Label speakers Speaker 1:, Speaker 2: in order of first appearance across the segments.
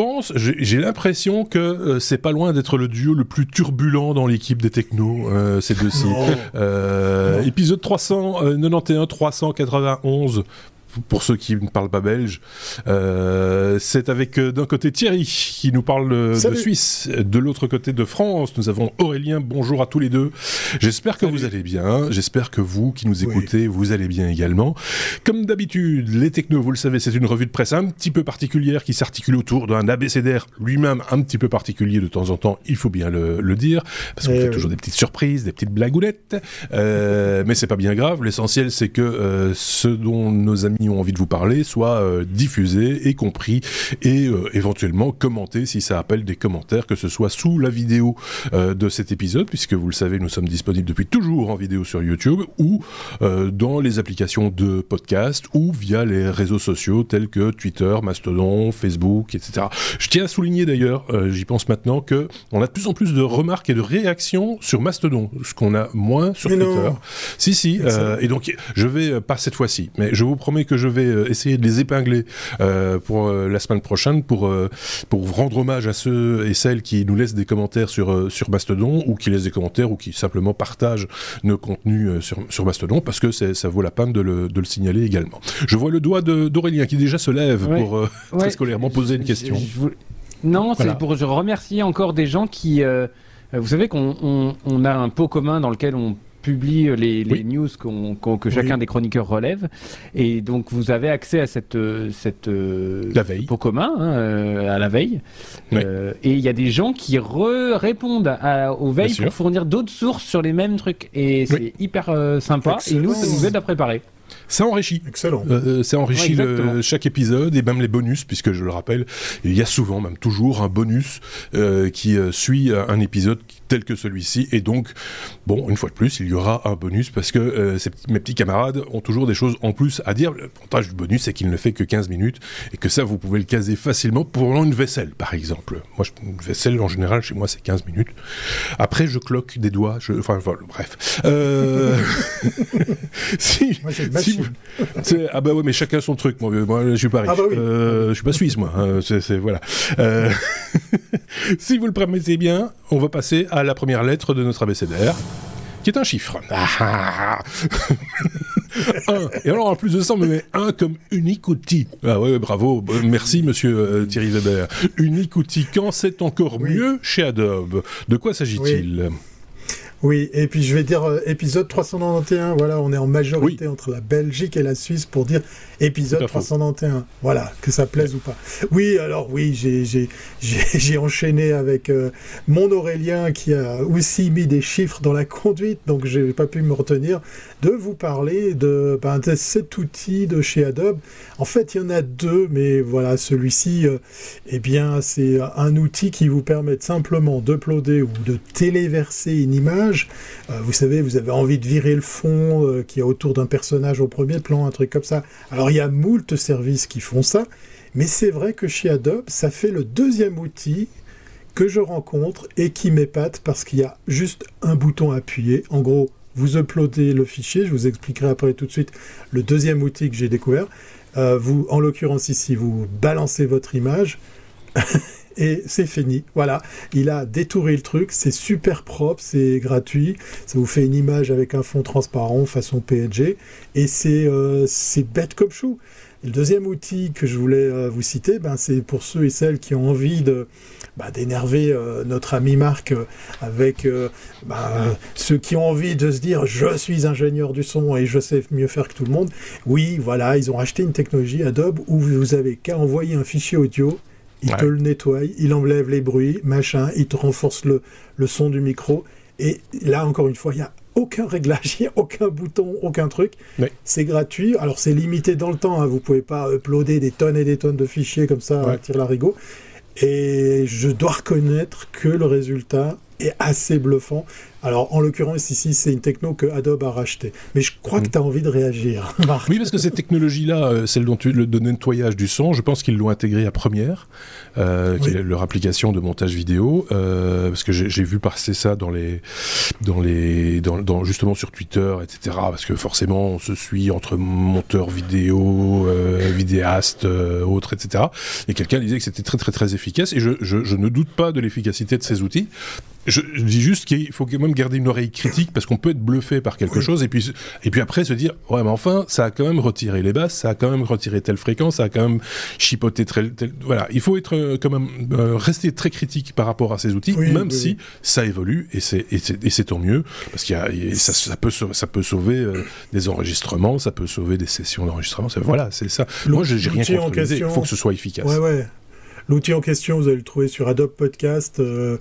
Speaker 1: pense, j'ai l'impression que euh, c'est pas loin d'être le duo le plus turbulent dans l'équipe des technos, euh, ces deux-ci. Euh, épisode 391, 391 pour ceux qui ne parlent pas belge. Euh, c'est avec euh, d'un côté Thierry qui nous parle de Suisse, de l'autre côté de France, nous avons Aurélien. Bonjour à tous les deux. J'espère que vous allez bien. J'espère que vous qui nous écoutez, vous allez bien également. Comme d'habitude, les technos, vous le savez, c'est une revue de presse un petit peu particulière qui s'articule autour d'un abécédaire lui-même un petit peu particulier de temps en temps. Il faut bien le, dire parce qu'on eh fait toujours des petites surprises, des petites blagounettes. Euh, mais c'est pas bien grave. L'essentiel, c'est que euh, ce dont nos amis ont envie de vous parler soit euh, diffusé et compris et euh, éventuellement commenté si ça appelle des commentaires, que ce soit sous la vidéo euh, de cet épisode, puisque vous le savez, nous sommes disponibles depuis toujours en vidéo sur YouTube ou dans les applications de podcast ou via les réseaux sociaux tels que Twitter, Mastodon, Facebook, etc. Je tiens à souligner d'ailleurs, j'y pense maintenant, que on a de plus en plus de remarques et de réactions sur Mastodon, ce qu'on a moins sur Twitter. Si, si. et donc, je vais, pas cette fois-ci, mais je vous promets que je vais euh, essayer de les épingler euh, pour euh, la semaine prochaine pour, pour rendre hommage à ceux et celles qui nous laissent des commentaires sur, sur Mastodon ou qui laissent des commentaires ou qui simplement partagent nos contenus sur, sur Mastodon parce que ça vaut la peine de le, de le signaler également. Je vois le doigt d'Aurélien qui déjà se lève pour très scolairement poser une question.
Speaker 2: Non, c'est pour je remercier encore des gens qui... vous savez qu'on on a un pot commun dans lequel on publie les, les news que chacun des chroniqueurs relève. Et donc, vous avez accès à cette, cette
Speaker 1: la veille.
Speaker 2: pot commun, hein, euh, à la veille. Euh, et il y a des gens qui répondent aux veilles pour fournir d'autres sources sur les mêmes trucs. Et c'est hyper euh, sympa. Et nous, ça nous aide à préparer.
Speaker 1: Ça enrichit.
Speaker 3: Excellent.
Speaker 1: ça enrichit chaque épisode et même les bonus, puisque je le rappelle, il y a souvent, même toujours, un bonus qui suit un épisode tel que celui-ci. Et donc, bon, une fois de plus, il y aura un bonus parce que euh, mes petits camarades ont toujours des choses en plus à dire. Le montage du bonus, c'est qu'il ne fait que 15 minutes et que ça, vous pouvez le caser facilement pendant une vaisselle, par exemple. Moi, je, une vaisselle, en général, chez moi, c'est 15 minutes. Après, je cloque des doigts. Je, enfin, voilà, bref. Euh...
Speaker 3: si, moi, si
Speaker 1: ah bah ouais, mais chacun son truc. Moi, moi je suis pas riche. Ah bah oui. euh, je suis pas suisse, moi. Hein, c'est voilà. Euh... si vous le permettez bien, on va passer à la première lettre de notre abécédaire, qui est un chiffre. un. Et alors, en plus de ça, on met un comme unique outil. Ah ouais, bravo. Merci, monsieur euh, Thierry Weber. Unique outil. Quand c'est encore mieux chez Adobe? De quoi s'agit-il?
Speaker 3: Oui, et puis je vais dire euh, épisode 391, voilà, on est en majorité entre la Belgique et la Suisse pour dire épisode 391. Voilà, que ça plaise ou pas. Oui, alors oui, j'ai enchaîné avec euh, mon Aurélien qui a aussi mis des chiffres dans la conduite, donc j'ai pas pu me retenir de vous parler de, ben, de, cet outil de chez Adobe. En fait, il y en a deux, mais voilà, celui-ci, euh, eh bien, c'est un outil qui vous permet simplement d'uploader ou de téléverser une image euh, vous savez, vous avez envie de virer le fond euh, qui est autour d'un personnage au premier plan, un truc comme ça. Alors il y a moult services qui font ça, mais c'est vrai que chez Adobe, ça fait le deuxième outil que je rencontre et qui m'épate parce qu'il y a juste un bouton à appuyer. En gros, vous uploadez le fichier, je vous expliquerai après tout de suite le deuxième outil que j'ai découvert. Euh, vous, en l'occurrence ici, vous balancez votre image et c'est fini. Voilà, il a détouré le truc, c'est super propre, c'est gratuit, ça vous fait une image avec un fond transparent façon PNG, et c'est euh, bête comme chou. le deuxième outil que je voulais euh, vous citer, ben, c'est pour ceux et celles qui ont envie de bah, d'énerver euh, notre ami Marc avec bah, ceux qui ont envie de se dire je suis ingénieur du son et je sais mieux faire que tout le monde. Oui, voilà, ils ont acheté une technologie Adobe où vous avez qu'à envoyer un fichier audio il te le nettoie, il enlève les bruits, machin, il te renforce le, le son du micro. Et là, encore une fois, il n'y a aucun réglage, il n'y a aucun bouton, aucun truc. C'est gratuit. Alors, c'est limité dans le temps. Hein. Vous ne pouvez pas uploader des tonnes et des tonnes de fichiers comme ça à la larigot. Et je dois reconnaître que le résultat est assez bluffant. Alors, en l'occurrence, ici, c'est une techno que Adobe a racheté. Mais je crois que mm. tu as envie de réagir, Marc.
Speaker 1: Oui, parce que cette technologie-là, euh, celle dont tu, le de nettoyage du son, je pense qu'ils l'ont intégrée à Première, euh, qui est leur application de montage vidéo, euh, parce que j'ai vu passer ça dans les, dans les, dans, justement sur Twitter, etc. Parce que forcément, on se suit entre monteurs vidéo, euh, vidéastes, autres, etc. Et quelqu'un disait que c'était très, très, très efficace. Et je, je, je ne doute pas de l'efficacité de ces outils. Je, dis juste qu'il faut quand même garder une oreille critique parce qu'on peut être bluffé par quelque chose et puis, et puis après se dire ouais mais enfin ça a quand même retiré les basses, ça a quand même retiré telle fréquence, ça a quand même chipoté tel, voilà il faut être euh, quand même euh, rester très critique par rapport à ces outils même si ça évolue et c'est et c'est tant mieux parce qu'il y a ça, ça, peut ça peut sauver euh, des enregistrements, ça peut sauver des sessions d'enregistrement, voilà c'est ça. Moi j'ai rien contre il faut que ce soit efficace.
Speaker 3: Ouais ouais. L'outil en question, vous allez le trouver sur Adobe Podcast, euh,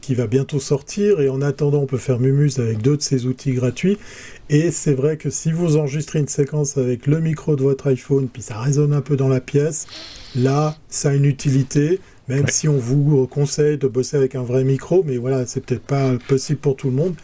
Speaker 3: qui, va bientôt sortir. Et en attendant, on peut faire Mumus avec deux de ces outils gratuits. Et c'est vrai que si vous enregistrez une séquence avec le micro de votre iPhone, puis ça résonne un peu dans la pièce, là, ça a une utilité. Même si on vous conseille de bosser avec un vrai micro, mais voilà, c'est peut-être pas possible pour tout le monde.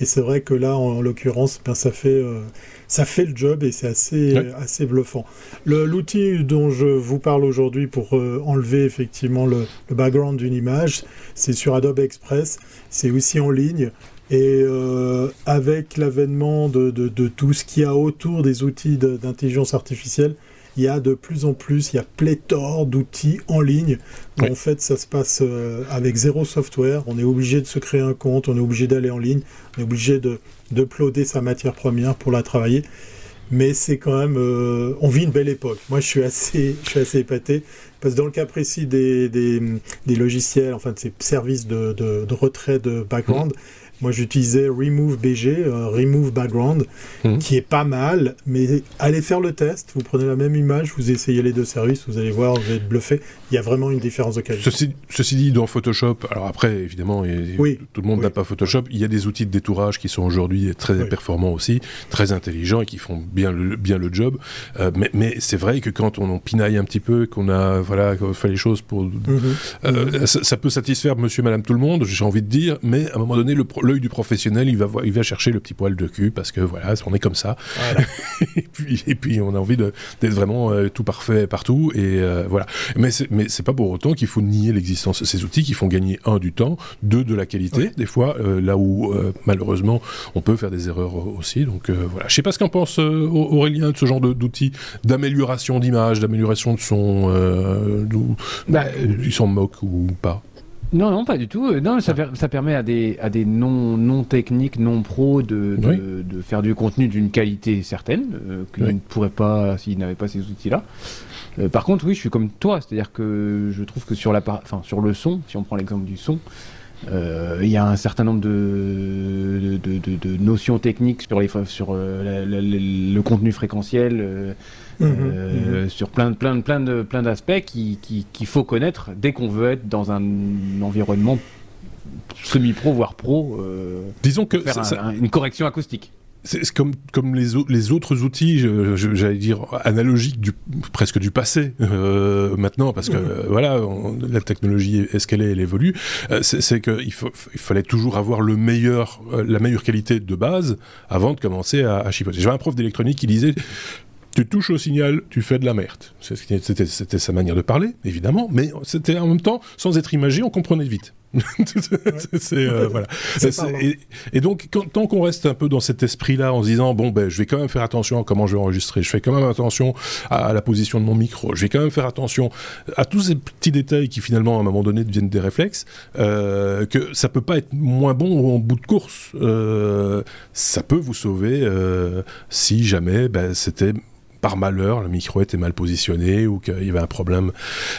Speaker 3: Et c'est vrai que là, en, l'occurrence, ben, ça fait euh, ça fait le job et c'est assez, assez bluffant. L'outil dont je vous parle aujourd'hui pour euh, enlever effectivement le, background d'une image, c'est sur Adobe Express. C'est aussi en ligne. Et euh, avec l'avènement de, de, de, tout ce qu'il y a autour des outils d'intelligence artificielle, il y a de plus en plus, il y a pléthore d'outils en ligne. En fait, ça se passe euh, avec zéro software. On est obligé de se créer un compte, on est obligé d'aller en ligne, on est obligé de d'uploader sa matière première pour la travailler. Mais c'est quand même, euh, on vit une belle époque. Moi, je suis assez, je suis assez épaté parce que dans le cas précis des, des, des logiciels, enfin de ces services de, de, de retrait de background. Mmh. Moi, j'utilisais Remove BG, euh, Remove Background, mhm. qui est pas mal, mais allez faire le test. Vous prenez la même image, vous essayez les deux services, vous allez voir, vous allez être bluffé. Il y a vraiment une différence de qualité.
Speaker 1: Ceci, dit, dans Photoshop, alors après, évidemment, tout le monde n'a pas Photoshop. Il y a des outils de détourage qui sont aujourd'hui très performants aussi, très intelligents et qui font bien le, bien le job. Euh, mais, mais c'est vrai que quand on en pinaille un petit peu, qu'on a voilà, fait les choses pour. Mhm. Euh, ça, peut satisfaire monsieur, madame, tout le monde, j'ai envie de dire, mais à un moment donné, le, l'œil du professionnel, il va, il va chercher le petit poil de cul parce que voilà, on est comme ça. et, puis, et puis, on a envie d'être vraiment euh, tout parfait partout. Et euh, voilà. Mais c'est pas pour autant qu'il faut nier l'existence de ces outils qui font gagner, un, du temps, deux, de la qualité, des fois, euh, là où malheureusement on peut faire des erreurs aussi. Donc voilà. Je sais pas ce qu'en pense Aurélien de ce genre d'outils d'amélioration d'image, d'amélioration de son. Bah, ils s'en moquent ou pas
Speaker 2: non, non, pas du tout. Euh, non, ça, ça permet à des, à des non, non techniques, non pros de, de, faire du contenu d'une qualité certaine, euh, qu'ils ne pourraient pas s'ils n'avaient pas ces outils-là. Euh, par contre, oui, je suis comme toi, c'est-à-dire que je trouve que sur, la, enfin, sur le son, si on prend l'exemple du son, il y a un certain nombre de, de, de, notions techniques sur, les, sur le contenu fréquentiel Mhm. Euh, mhm. sur plein, plein, plein de, plein d'aspects qu'il qui, faut connaître dès qu'on veut être dans un environnement semi-pro voire pro. Euh,
Speaker 1: Disons que
Speaker 2: faire une correction acoustique.
Speaker 1: C'est comme, comme les, les autres outils, j'allais dire, analogiques du, presque du passé euh, maintenant, parce que mhm. voilà, la technologie est ce qu'elle est, elle évolue. c'est qu'il il fallait toujours avoir le meilleur, la meilleure qualité de base avant de commencer à, à chipoter. J'avais un prof d'électronique qui disait tu touches au signal, tu fais de la merde. C'était sa manière de parler, évidemment, mais c'était en même temps, sans être imagé, on comprenait vite. Euh, voilà. Et, donc, tant qu'on reste un peu dans cet esprit-là, en se disant bon ben, je vais quand même faire attention à comment je vais enregistrer, je fais quand même attention à, la position de mon micro, je vais quand même faire attention à tous ces petits détails qui finalement à un moment donné deviennent des réflexes, euh, que ça peut pas être moins bon en bout de course. Euh, ça peut vous sauver si jamais ben, c'était par malheur, le micro était mal positionné ou qu'il y avait un problème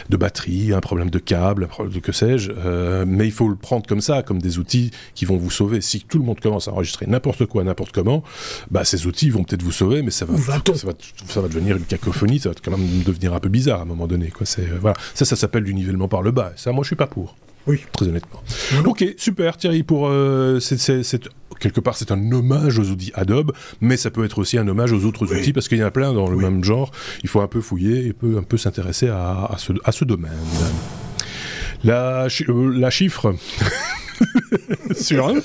Speaker 1: de batterie, un problème de câble, que sais-je. Euh, mais il faut le prendre comme ça, comme des outils qui vont vous sauver. Si tout le monde commence à enregistrer n'importe quoi, n'importe comment, bah, ces outils vont peut-être vous sauver, mais ça va, ça va, devenir une cacophonie, ça va quand même devenir un peu bizarre à un moment donné. Quoi. Euh, voilà. Ça, ça s'appelle du nivellement par le bas. Ça, moi, je suis pas pour.
Speaker 3: Oui.
Speaker 1: Très honnêtement. Ok, super Thierry, pour euh, quelque part c'est un hommage aux outils Adobe, mais ça peut être aussi un hommage aux autres outils parce qu'il y en a plein dans le même genre. Il faut un peu fouiller et peut, un peu s'intéresser à, ce, à ce domaine. La, euh, la chiffre. sur un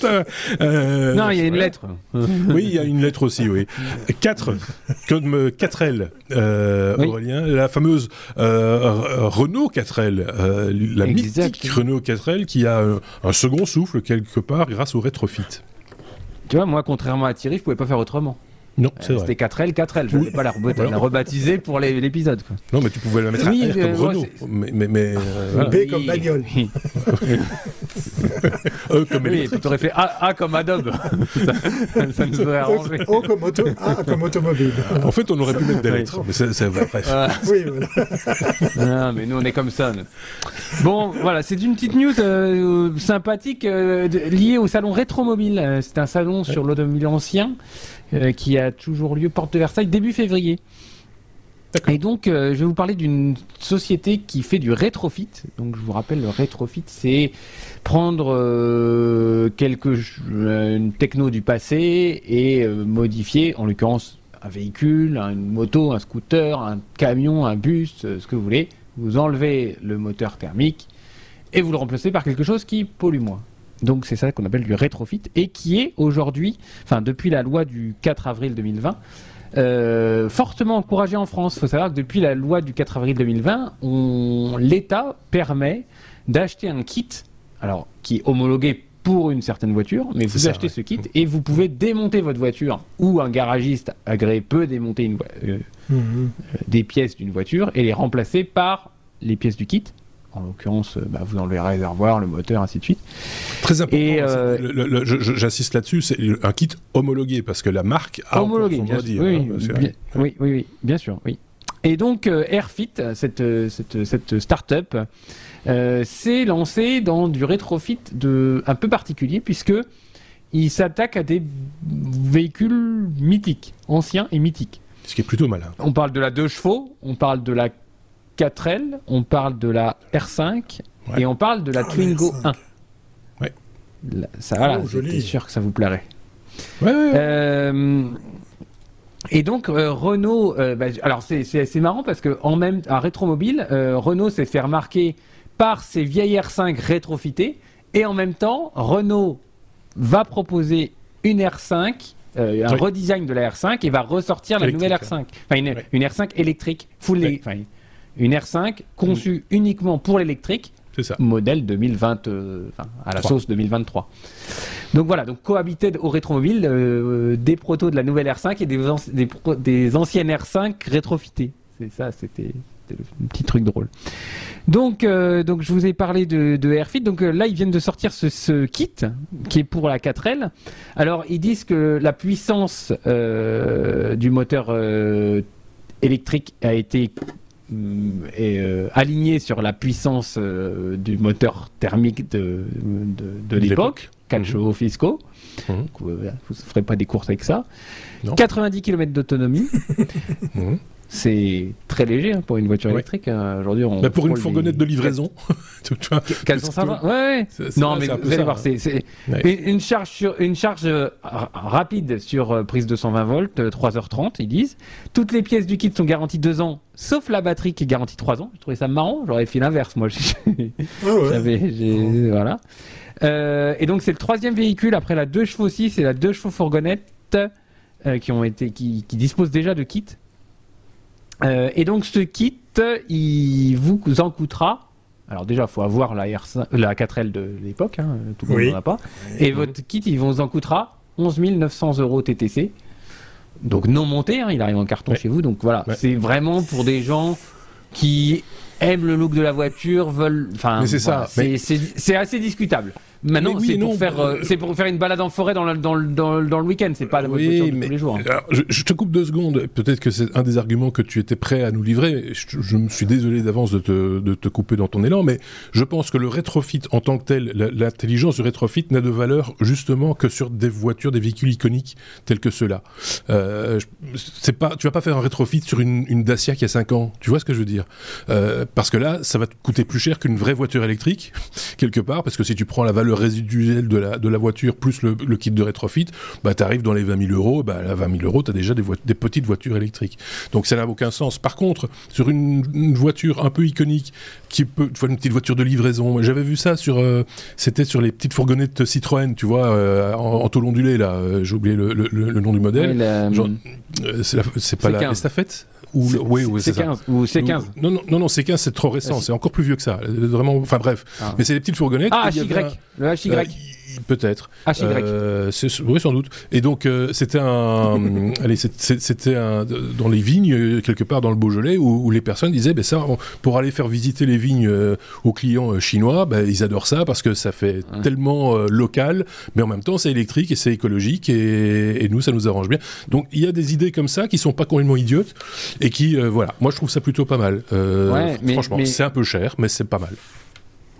Speaker 2: euh, Non, il y a une lettre.
Speaker 1: oui, il y a une lettre aussi, oui. 4, comme 4L, euh, Aurélien, la fameuse euh, Renault 4L, la mythique Renault 4L qui a un second souffle quelque part grâce au rétrofit.
Speaker 2: Tu vois, moi, contrairement à Thierry, je pouvais pas faire autrement.
Speaker 1: Non, c'est
Speaker 2: vrai. C'était 4L, 4L. Je ne pas la, rebaptiser pour l'épisode.
Speaker 1: Non, mais tu pouvais la mettre oui, à R comme Renault. Mais, mais, mais
Speaker 3: euh, B comme bagnole.
Speaker 2: e comme oui, tu aurais fait A, A comme Adobe. ça, ça, nous aurait arrangé.
Speaker 3: O comme, auto, A comme automobile.
Speaker 1: En fait, on aurait pu mettre des lettres. Mais c'est bref.
Speaker 3: Oui, voilà.
Speaker 2: non, mais nous, on est comme ça. Bon, voilà, c'est une petite news euh, sympathique euh, liée au salon Rétromobile. C'est un salon sur l'automobile ancien. Euh, qui a toujours lieu porte de Versailles début février. Et donc, euh, je vais vous parler d'une société qui fait du rétrofit. Donc, je vous rappelle, le rétrofit, c'est prendre euh, quelque une techno du passé et modifier, en l'occurrence, un véhicule, une moto, un scooter, un camion, un bus, ce que vous voulez. Vous enlevez le moteur thermique et vous le remplacez par quelque chose qui pollue moins. Donc c'est ça qu'on appelle du rétrofit et qui est aujourd'hui, enfin depuis la loi du 4 avril 2020, euh, fortement encouragé en France. Il faut savoir que depuis la loi du 4 avril 2020, l'État permet d'acheter un kit, alors qui est homologué pour une certaine voiture, mais vous achetez ce kit et vous pouvez démonter votre voiture ou un garagiste agréé peut démonter une, euh, mmh. euh, des pièces d'une voiture et les remplacer par les pièces du kit en l'occurrence, euh, bah, vous enlevez le réservoir, le moteur, ainsi de suite.
Speaker 1: Très important. Et euh, j'insiste là-dessus, c'est un kit homologué parce que la marque a
Speaker 2: homologué, bien sûr. Oui, hein, oui, oui, bien sûr, oui. Et donc euh, Airfit, cette, cette, cette start-up, s'est lancée dans du rétrofit de, un peu particulier puisque il s'attaque à des véhicules mythiques, anciens et mythiques.
Speaker 1: Ce qui est plutôt malin.
Speaker 2: On parle de la 2 chevaux, on parle de la 4L, on parle de la R5 et on parle de la ah, Twingo 1.
Speaker 1: Ouais.
Speaker 2: ça, voilà, oh, j'étais sûr que ça vous plairait. Ouais, euh, et donc euh, Renault, euh, bah, alors c'est marrant parce que en même à Rétromobile, Renault s'est fait remarquer par ses vieilles R5 rétrofitées et en même temps Renault va proposer une R5 un redesign de la R5 et va ressortir la nouvelle R5. Enfin, une, R5 électrique, full, une R5 conçue uniquement pour l'électrique, modèle 2020, euh, à la sauce 2023. Donc voilà, donc cohabiter au rétromobile euh, des protos de la nouvelle R5 et des, des, anciennes R5 rétrofitées. C'est ça, c'était un petit truc drôle. Donc, euh, donc je vous ai parlé de, de Airfit. Donc là, ils viennent de sortir ce, ce, kit qui est pour la 4L. Alors, ils disent que la puissance du moteur électrique a été euh, est euh, aligné sur la puissance euh, du moteur thermique de, de, l'époque, 4 mhm. chevaux fiscaux. Mhm. Vous ne ferez pas des courses avec ça. 90 km d'autonomie. C'est très léger hein, pour une voiture électrique. Hein. Aujourd'hui, on.
Speaker 1: Bah, pour une fourgonnette de livraison.
Speaker 2: 450. Ouais, ouais. Non, mais vous allez voir, c'est une charge sur une charge euh, rapide sur euh, prise de 120 volts, 3h30, euh, ils disent. Toutes les pièces du kit sont garanties 2 ans, sauf la batterie qui est garantie 3 ans. Je trouvais ça marrant. J'aurais fait l'inverse, moi. Ah J'avais, voilà. et donc c'est le troisième véhicule après la 2 chevaux 6 et la 2 chevaux fourgonnette qui ont été qui, qui disposent déjà de kits euh, et donc ce kit, il vous en coûtera. Alors déjà, il faut avoir la, R5, la 4L de l'époque, hein, tout le monde n'en a pas. Et votre kit, il vous en coûtera 11 900 euros TTC. Donc non monté, hein, il arrive en carton chez vous. Donc voilà, c'est vraiment pour des gens qui aiment le look de la voiture, veulent. Enfin, c'est ça. C'est assez discutable. Maintenant, c'est pour, faire, euh, c'est pour faire une balade en forêt dans le, dans le, dans le, week-end, c'est pas la voiture de tous les jours.
Speaker 1: Hein. je, te coupe deux secondes. Peut-être que c'est un des arguments que tu étais prêt à nous livrer. Je, me suis désolé d'avance de te, de te, couper dans ton élan, mais je pense que le rétrofit en tant que tel, l'intelligence du rétrofit n'a de valeur justement que sur des voitures, des véhicules iconiques tels que ceux-là. Euh, c'est pas, tu vas pas faire un rétrofit sur une, une, Dacia qui a 5 ans. Tu vois ce que je veux dire? Euh, parce que là, ça va te coûter plus cher qu'une vraie voiture électrique, quelque part, parce que si tu prends la valeur résiduelle de la, de la voiture plus le, kit de rétrofit, bah, tu arrives dans les 20 000 euros, bah, à 20 000 euros, tu as déjà des, des, petites voitures électriques. Donc ça n'a aucun sens. Par contre, sur une, voiture un peu iconique, qui peut, tu vois, une petite voiture de livraison, j'avais vu ça sur, euh, c'était sur les petites fourgonnettes Citroën, tu vois, euh, en, en tôle ondulée, là, euh, j'ai oublié le, le, nom du modèle. c'est pas la estafette
Speaker 2: ou, oui, oui, c'est 15 ou c'est 15
Speaker 1: Non, non, non, non c'est 15, c'est trop récent, c'est encore plus vieux que ça. Vraiment, enfin bref. Ah. Mais c'est des petites fourgonnettes.
Speaker 2: Ah, HY, le HY. Euh,
Speaker 1: Peut-être.
Speaker 2: HY.
Speaker 1: Euh, oui, sans doute. Et donc, euh, c'était un. allez, c'était un, dans les vignes, quelque part dans le Beaujolais, où, les personnes disaient ben ça, pour aller faire visiter les vignes euh, aux clients euh, chinois, ben, ils adorent ça parce que ça fait tellement local, mais en même temps, c'est électrique et c'est écologique, et, et, nous, ça nous arrange bien. Donc, il y a des idées comme ça qui sont pas complètement idiotes, et qui, voilà, moi, je trouve ça plutôt pas mal. Ouais, franchement, c'est un peu cher, mais c'est pas mal.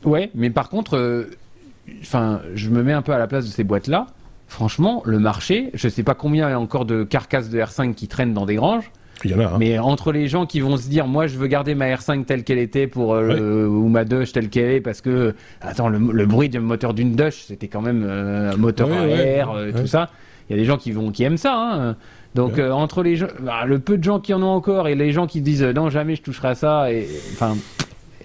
Speaker 2: Ouais, mais par contre, enfin, je me mets un peu à la place de ces boîtes-là. Franchement, le marché, je sais pas combien il y a encore de carcasses de R5 qui traînent dans des granges.
Speaker 1: Il y en a. Hein.
Speaker 2: Mais entre les gens qui vont se dire, moi, je veux garder ma R5 telle qu'elle était pour euh, ou ma Dush telle qu'elle est, parce que attends, le, bruit du moteur d'une Dush, c'était quand même euh, un moteur à air, euh, tout ça. Il y a des gens qui vont qui aiment ça. Hein. Donc entre les gens, bah, le peu de gens qui en ont encore et les gens qui disent non jamais je toucherai à ça et enfin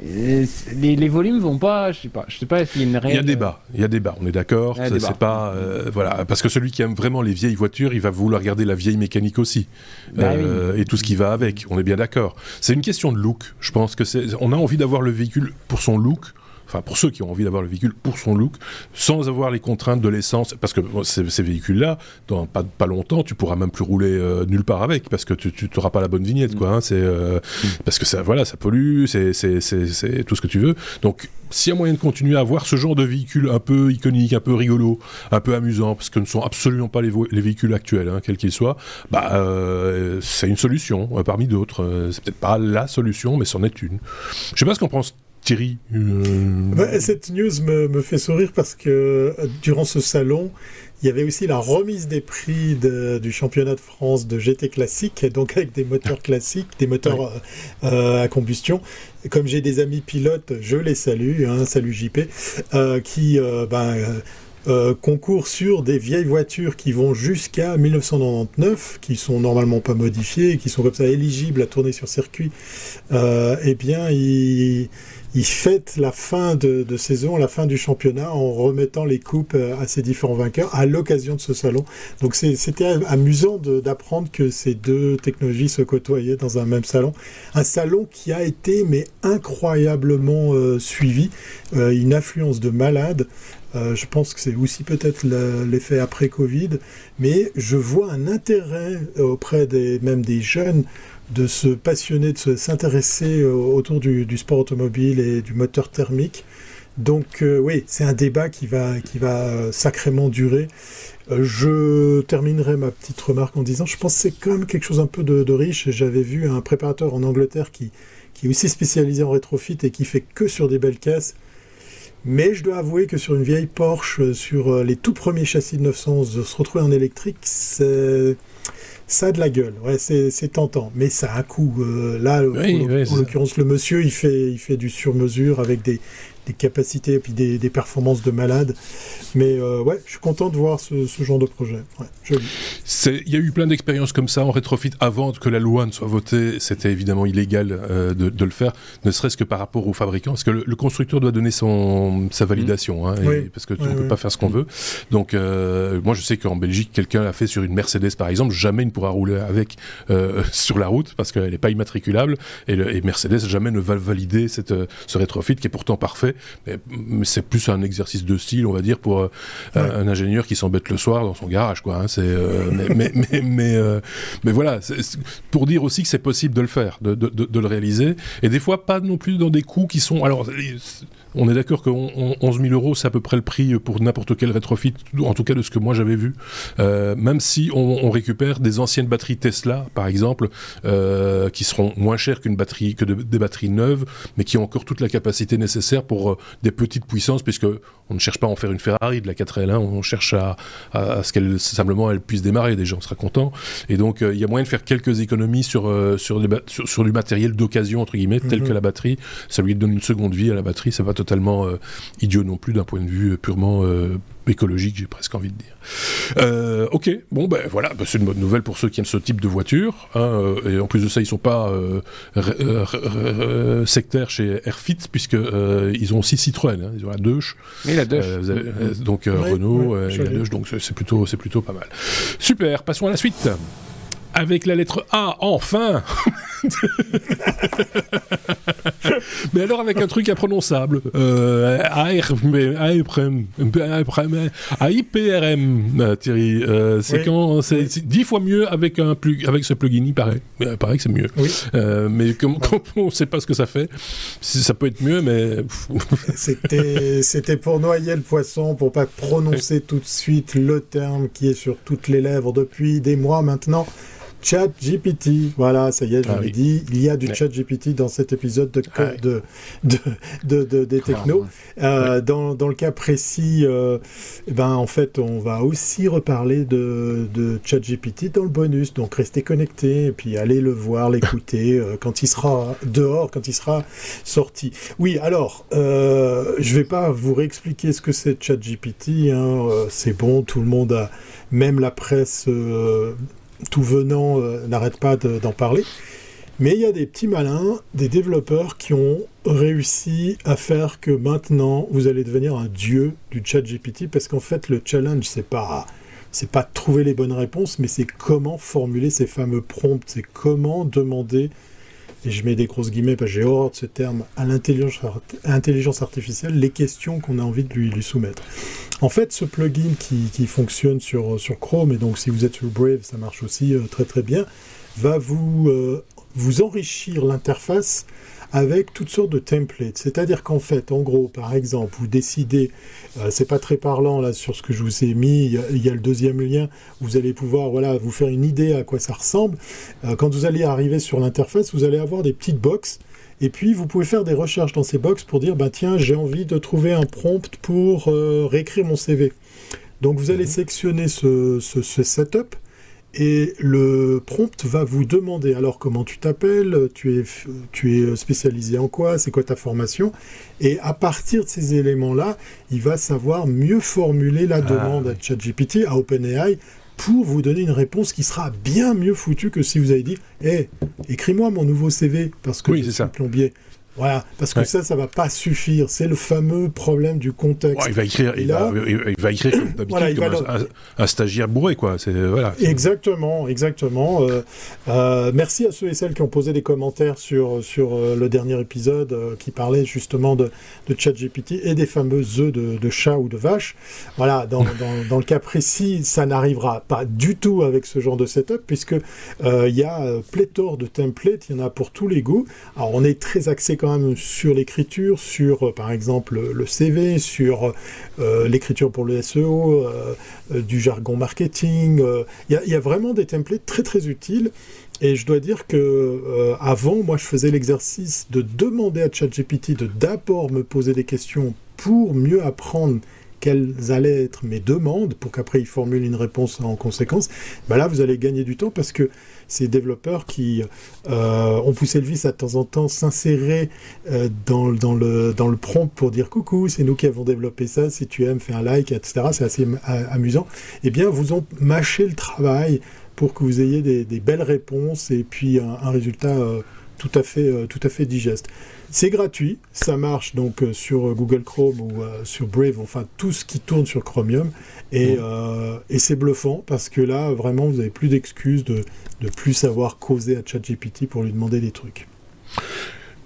Speaker 2: les, les, volumes vont pas, je sais pas, je sais pas s'il y a une réelle...
Speaker 1: Il y a débat, il y a débat, on est d'accord. C'est pas, euh, voilà, parce que celui qui aime vraiment les vieilles voitures, il va vouloir garder la vieille mécanique aussi bah euh, et tout ce qui va avec. On est bien d'accord. C'est une question de look. Je pense que c'est, on a envie d'avoir le véhicule pour son look enfin pour ceux qui ont envie d'avoir le véhicule pour son look, sans avoir les contraintes de l'essence, parce que ces, véhicules-là, dans pas, pas longtemps, tu pourras même plus rouler euh, nulle part avec, parce que tu n'auras pas la bonne vignette, quoi. Hein, c'est euh, mm. parce que ça, voilà, ça pollue, c'est tout ce que tu veux. Donc s'il y a moyen de continuer à avoir ce genre de véhicule un peu iconique, un peu rigolo, un peu amusant, parce que ne sont absolument pas les, véhicules actuels, hein, quels qu'ils soient, bah, euh, c'est une solution parmi d'autres. c'est peut-être pas la solution, mais c'en est une. Je sais pas ce qu'on pense Thierry
Speaker 3: euh, bah, Cette news me, fait sourire parce que euh, durant ce salon, il y avait aussi la remise des prix du championnat de France de GT classique, donc avec des moteurs classiques, des moteurs euh, à combustion. comme j'ai des amis pilotes, je les salue, hein, salut JP, qui ben, concourent sur des vieilles voitures qui vont jusqu'à 1999, qui sont normalement pas modifiées, qui sont comme ça éligibles à tourner sur circuit. eh bien, ils il fête la fin de, saison, la fin du championnat en remettant les coupes euh, à ses différents vainqueurs à l'occasion de ce salon. Donc c'était amusant d'apprendre que ces deux technologies se côtoyaient dans un même salon. Un salon qui a été mais incroyablement euh, suivi, euh, une affluence de malades. je pense que c'est aussi peut-être l'effet après Covid, mais je vois un intérêt auprès des, même des jeunes de se passionner, de s'intéresser autour du, sport automobile et du moteur thermique. Donc euh, oui, c'est un débat qui va, qui va sacrément durer. Euh, je terminerai ma petite remarque en disant, je pense que c'est quand même quelque chose un peu de, riche. J'avais vu un préparateur en Angleterre qui, qui est aussi spécialisé en rétrofit et qui fait que sur des belles caisses. Mais je dois avouer que sur une vieille Porsche, sur euh, les tout premiers châssis de 911, se retrouver en électrique, c'est ça a de la gueule, ouais, c'est tentant, mais ça a un coût. Euh, là, en l'occurrence, le monsieur, il fait, il fait du sur-mesure avec des, des capacités et puis des, des, performances de malade. Mais euh, ouais, je suis content de voir ce, ce genre de projet. Ouais,
Speaker 1: Il y a eu plein d'expériences comme ça en rétrofit avant que la loi ne soit votée. C'était évidemment illégal euh, de, de, le faire, ne serait-ce que par rapport aux fabricants, parce que le, constructeur doit donner son, sa validation, hein, parce que tu ne peux pas faire ce qu'on veut. Donc euh, moi, je sais qu'en Belgique, quelqu'un l'a fait sur une Mercedes, par exemple, jamais il ne pourra rouler avec sur la route parce qu'elle n'est pas immatriculable et, et, Mercedes jamais ne va valider cette, ce rétrofit qui est pourtant parfait mais, c'est plus un exercice de style, on va dire, pour euh, un ingénieur qui s'embête le soir dans son garage, quoi. Hein. c'est, euh, mais, mais, mais, euh, mais, voilà, pour dire aussi que c'est possible de le faire, de, de, de, le réaliser, et des fois pas non plus dans des coûts qui sont, alors on est d'accord que 11 000 euros, c'est à peu près le prix pour n'importe quel rétrofit, en tout cas de ce que moi j'avais vu. Euh, même si on, récupère des anciennes batteries Tesla, par exemple, euh, qui seront moins chères qu'une batterie que des batteries neuves, mais qui ont encore toute la capacité nécessaire pour pour des petites puissances, puisque on ne cherche pas à en faire une Ferrari de la 4L, on cherche à, à, ce qu'elle simplement elle puisse démarrer, déjà on sera content. Et donc il y a moyen de faire quelques économies sur, sur, sur, du matériel d'occasion, entre guillemets, tel mhm. que la batterie. Ça lui donne une seconde vie à la batterie, c'est pas totalement idiot non plus d'un point de vue purement écologique, j'ai presque envie de dire. Euh, ok, bon ben voilà, ben, c'est une bonne nouvelle pour ceux qui aiment ce type de voiture. Hein, euh, et en plus de ça, ils sont pas euh, sectaires chez Airfit puisque ils ont aussi Citroën, hein, ils ont la Deutsch.
Speaker 2: Et la Deutsch.
Speaker 1: donc Renault, et la Deutsch, donc c'est plutôt c'est plutôt pas mal. Super, passons à la suite avec la lettre A, enfin Mais alors avec un truc imprononçable. Euh, AIPRM, Thierry. Euh, c'est quand c'est dix fois mieux avec un avec ce plugin, il paraît. Il paraît que c'est mieux. Euh, mais comme, on ne sait pas ce que ça fait, ça peut être mieux, mais
Speaker 3: c'était c'était pour noyer le poisson, pour pas prononcer tout de suite le terme qui est sur toutes les lèvres depuis des mois maintenant. Chat GPT, voilà, ça y est, je ah dit, il y a du Chat GPT dans cet épisode de, de, de, de, des technos. Euh, dans, dans, le cas précis, euh, ben, en fait, on va aussi reparler de, de Chat GPT dans le bonus, donc restez connectés et puis allez le voir, l'écouter euh, quand il sera dehors, quand il sera sorti. Oui, alors, euh, je vais pas vous réexpliquer ce que c'est Chat GPT, hein, c'est bon, tout le monde a, même la presse tout venant euh, n'arrête pas d'en parler. Mais il y a des petits malins, des développeurs qui ont réussi à faire que maintenant vous allez devenir un dieu du chat GPT parce qu'en fait le challenge c'est pas c'est pas trouver les bonnes réponses mais c'est comment formuler ces fameux prompts, c'est comment demander et je mets des grosses guillemets parce que j'ai horreur de ce terme, à l'intelligence artificielle, les questions qu'on a envie de lui, soumettre. En fait, ce plugin qui, qui, fonctionne sur, sur Chrome, et donc si vous êtes sur Brave, ça marche aussi euh, très très bien, va vous, euh, vous enrichir l'interface avec toutes sortes de templates. C'est-à-dire qu'en fait, en gros, par exemple, vous décidez, euh, c'est pas très parlant là sur ce que je vous ai mis, il y, a, le deuxième lien, vous allez pouvoir voilà, vous faire une idée à quoi ça ressemble. Euh, quand vous allez arriver sur l'interface, vous allez avoir des petites boxes. Et puis, vous pouvez faire des recherches dans ces boxes pour dire, bah, tiens, j'ai envie de trouver un prompt pour euh, réécrire mon CV. Donc, vous allez mhm. sélectionner ce, ce, ce setup et le prompt va vous demander alors comment tu t'appelles, tu es, tu es spécialisé en quoi, c'est quoi ta formation. Et à partir de ces éléments-là, il va savoir mieux formuler la ah, demande à ChatGPT, à OpenAI, pour vous donner une réponse qui sera bien mieux foutue que si vous avez dit Hé, écris-moi mon nouveau CV parce que je suis plombier. Voilà, parce que ça, ça va pas suffire. C'est le fameux problème du contexte.
Speaker 1: il va écrire, il, va, il, va, écrire comme d'habitude, un, stagiaire bourré, quoi. Voilà,
Speaker 3: exactement, exactement. Euh, euh, merci à ceux et celles qui ont posé des commentaires sur, sur euh, le dernier épisode qui parlait justement de, de ChatGPT et des fameux œufs de, de, chat ou de vache. Voilà, dans, dans, dans le cas précis, ça n'arrivera pas du tout avec ce genre de setup, puisque il y a pléthore de templates, il y en a pour tous les goûts. Alors, on est très axé quand sur l'écriture, sur euh, par exemple le CV, sur euh, l'écriture pour le SEO, euh, du jargon marketing. Il y, a vraiment des templates très très utiles. Et je dois dire que avant, moi, je faisais l'exercice de demander à ChatGPT de d'abord me poser des questions pour mieux apprendre quelles allaient être mes demandes pour qu'après il formule une réponse en conséquence. Ben là, vous allez gagner du temps parce que ces développeurs qui euh, ont poussé le vice à temps en temps s'insérer euh, dans, dans, le, dans le prompt pour dire coucou, c'est nous qui avons développé ça, si tu aimes, fais un like, etc. C'est assez amusant. Eh bien, vous ont mâché le travail pour que vous ayez des, belles réponses et puis un, résultat euh, tout, à fait, tout à fait digeste. C'est gratuit, ça marche donc sur Google Chrome ou sur Brave, enfin tout ce qui tourne sur Chromium. Et, et c'est bluffant parce que là, vraiment, vous n'avez plus d'excuses de, de plus savoir causer à ChatGPT pour lui demander des trucs.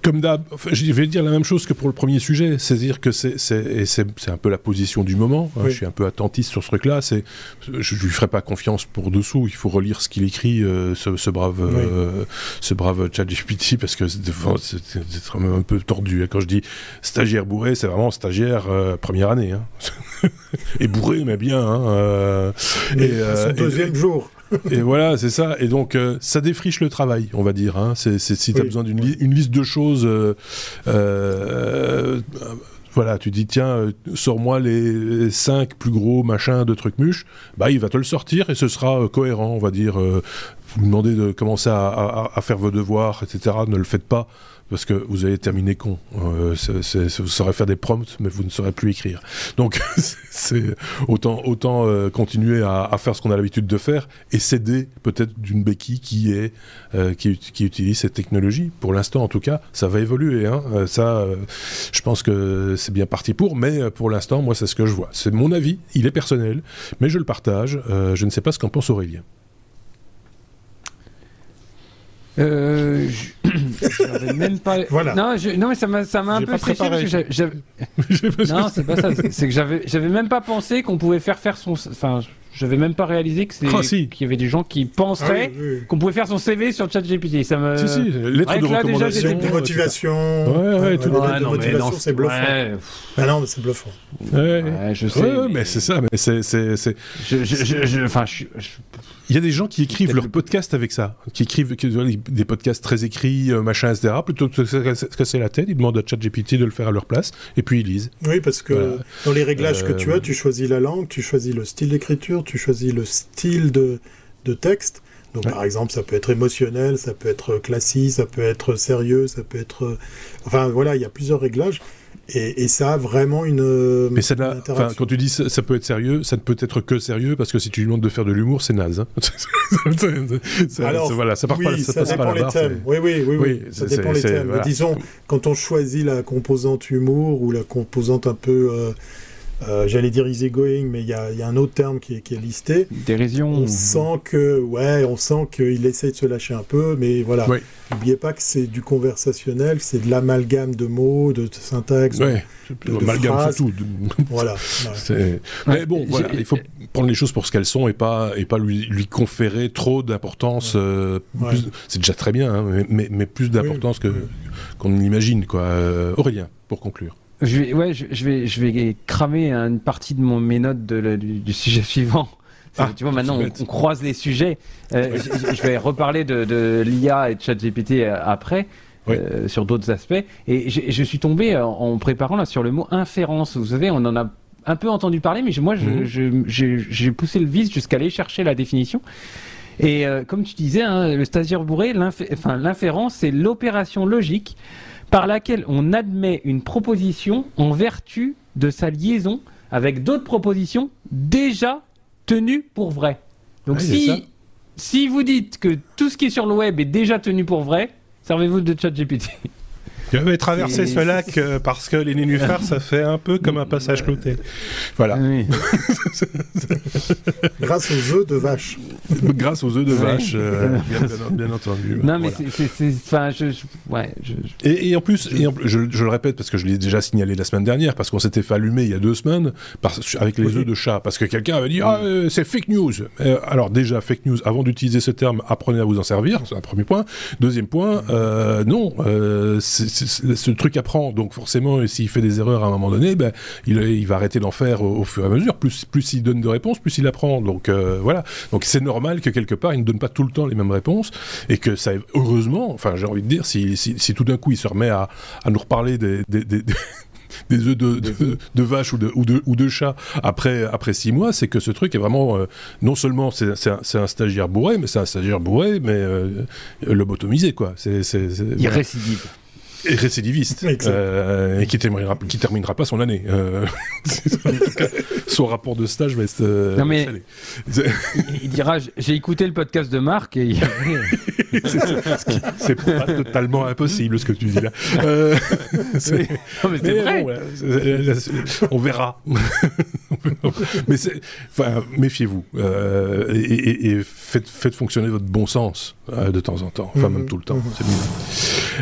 Speaker 1: Comme d'hab, je vais dire la même chose que pour le premier sujet, c'est-à-dire que c'est un peu la position du moment. Hein, je suis un peu attentiste sur ce truc-là. C'est, je, lui ferai pas confiance pour dessous. Il faut relire ce qu'il écrit, euh, ce, brave, euh, ce brave ChatGPT, parce que c'est même un peu tordu. Hein. Quand je dis stagiaire bourré, c'est vraiment stagiaire euh, première année, hein. et bourré, mais bien. Hein,
Speaker 3: et, son deuxième jour.
Speaker 1: Et voilà, c'est ça. Et donc, euh, ça défriche le travail, on va dire. Hein. C'est, si tu as besoin d'une liste de choses, euh, euh, voilà, tu dis tiens, sors-moi les cinq plus gros machins de trucs muches, bah il va te le sortir et ce sera cohérent, on va dire. vous demandez de commencer à, faire vos devoirs, etc. Ne le faites pas parce que vous allez terminer con. Euh, vous saurez faire des prompts, mais vous ne saurez plus écrire. Donc, c'est autant, autant euh, continuer à, faire ce qu'on a l'habitude de faire et céder peut-être d'une béquille qui est euh, qui, utilise cette technologie. Pour l'instant, en tout cas, ça va évoluer. Hein. ça, je pense que c'est bien parti pour, mais pour l'instant, moi, c'est ce que je vois. C'est mon avis, il est personnel, mais je le partage. je ne sais pas ce qu'en pense Aurélien.
Speaker 2: Euh, j'avais même pas. Voilà. Non, je... non, mais ça m'a, ça m'a un peu stressé parce que non, c'est pas ça. C'est que j'avais, j'avais même pas pensé qu'on pouvait faire faire son. Enfin, je n'avais même pas réalisé que c'est oh, qu'il y avait des gens qui penseraient ah qu'on pouvait faire son CV sur ChatGPT. Ça me.
Speaker 1: Si si, lettres de recommandation,
Speaker 3: de motivation.
Speaker 1: Ouais ouais,
Speaker 3: tout ouais, de motivation, c'est bluffant. Ouais. Ah non, mais c'est bluffant.
Speaker 1: Ouais, je sais. Ouais, mais, c'est ça, mais c'est c'est c'est.
Speaker 2: Je je je enfin je,
Speaker 1: il y a des gens qui écrivent leur podcast avec ça, qui écrivent des podcasts très écrits, euh, machin, etc. Plutôt que de se casser la tête, ils demandent à ChatGPT de le faire à leur place, et puis ils lisent.
Speaker 3: Oui, parce que dans les réglages que tu as, euh, tu choisis la langue, tu choisis le style d'écriture, tu choisis le style de, de texte. Donc, par exemple, ça peut être émotionnel, ça peut être classique, ça peut être sérieux, ça peut être. Euh, enfin, voilà, il y a plusieurs réglages. Et, ça a vraiment une.
Speaker 1: Mais ça quand tu dis ça, peut être sérieux, ça ne peut être que sérieux parce que si tu lui demandes de faire de l'humour, c'est naze. Hein.
Speaker 3: Alors, voilà, ça part oui, pas, ça, ça dépend les thèmes. Oui, oui, oui, oui, ça dépend les thèmes. disons, quand on choisit la composante humour ou la composante un peu. Euh, euh, j'allais dire easygoing, mais il y, a, un autre terme qui est, listé.
Speaker 2: Dérision.
Speaker 3: On sent que, ouais, on sent qu'il essaie de se lâcher un peu, mais voilà. N'oubliez pas que c'est du conversationnel, c'est de l'amalgame de mots, de, syntaxe.
Speaker 1: Ouais. L'amalgame surtout.
Speaker 3: voilà.
Speaker 1: Mais bon, voilà, il faut prendre les choses pour ce qu'elles sont et pas et pas lui, lui conférer trop d'importance. Euh, c'est déjà très bien, hein, mais, mais, plus d'importance que qu'on imagine, quoi. Euh, Aurélien, pour conclure.
Speaker 2: Je vais, ouais, je, vais, je vais cramer une partie de mon, mes notes de, du, sujet suivant. Ah, tu vois, maintenant, on, croise les sujets. Euh, je, vais reparler de, de l'IA et de ChatGPT euh, après. Euh, sur d'autres aspects. Et je suis tombé en, préparant là sur le mot inférence. Vous savez, on en a un peu entendu parler, mais moi, mhm. j'ai poussé le vice jusqu'à aller chercher la définition. Et comme tu disais, hein, le stagiaire bourré, l'inférence, c'est l'opération logique par laquelle on admet une proposition en vertu de sa liaison avec d'autres propositions déjà tenues pour vraies. Donc si, si vous dites que tout ce qui est sur le web est déjà tenu pour vrai, servez-vous de ChatGPT.
Speaker 1: Je vais traverser ce lac euh, parce que les nénuphars, ça fait un peu comme un passage clouté. Voilà.
Speaker 3: Grâce aux œufs de vache.
Speaker 1: Grâce aux œufs de vache, euh, bien, entendu.
Speaker 2: Non, mais c'est. Enfin, je, ouais,
Speaker 1: Et, en plus, et je, le répète parce que je l'ai déjà signalé la semaine dernière, parce qu'on s'était fait allumer il y a deux semaines avec les œufs de chat, parce que quelqu'un avait dit Ah, euh, c'est fake news. alors, déjà, fake news, avant d'utiliser ce terme, apprenez à vous en servir, c'est un premier point. Deuxième point, non, c'est ce truc apprend, donc forcément, s'il fait des erreurs à un moment donné, ben, il, va arrêter d'en faire au, fur et à mesure. Plus, plus il donne de réponses, plus il apprend. Donc euh, voilà. Donc c'est normal que quelque part, il ne donne pas tout le temps les mêmes réponses et que ça, heureusement, enfin j'ai envie de dire, si, si, tout d'un coup il se remet à, à nous reparler des, des, des, des œufs de, de, vache ou de, ou de, ou de chat après, après six mois, c'est que ce truc est vraiment, euh, non seulement c'est un, un, stagiaire bourré, mais c'est un stagiaire bourré, mais euh, lobotomisé, quoi. C'est,
Speaker 2: il récidive
Speaker 1: et récidiviste euh, et qui terminera, qui terminera pas son année. Euh, son rapport de stage va être. Euh,
Speaker 2: non mais il, dira j'ai écouté le podcast de Marc et
Speaker 1: c'est pas totalement impossible ce que tu dis là.
Speaker 2: c'est vrai.
Speaker 1: on verra. mais enfin méfiez-vous et, et, faites, faites fonctionner votre bon sens de temps en temps, enfin même mhm. tout le temps. Mhm.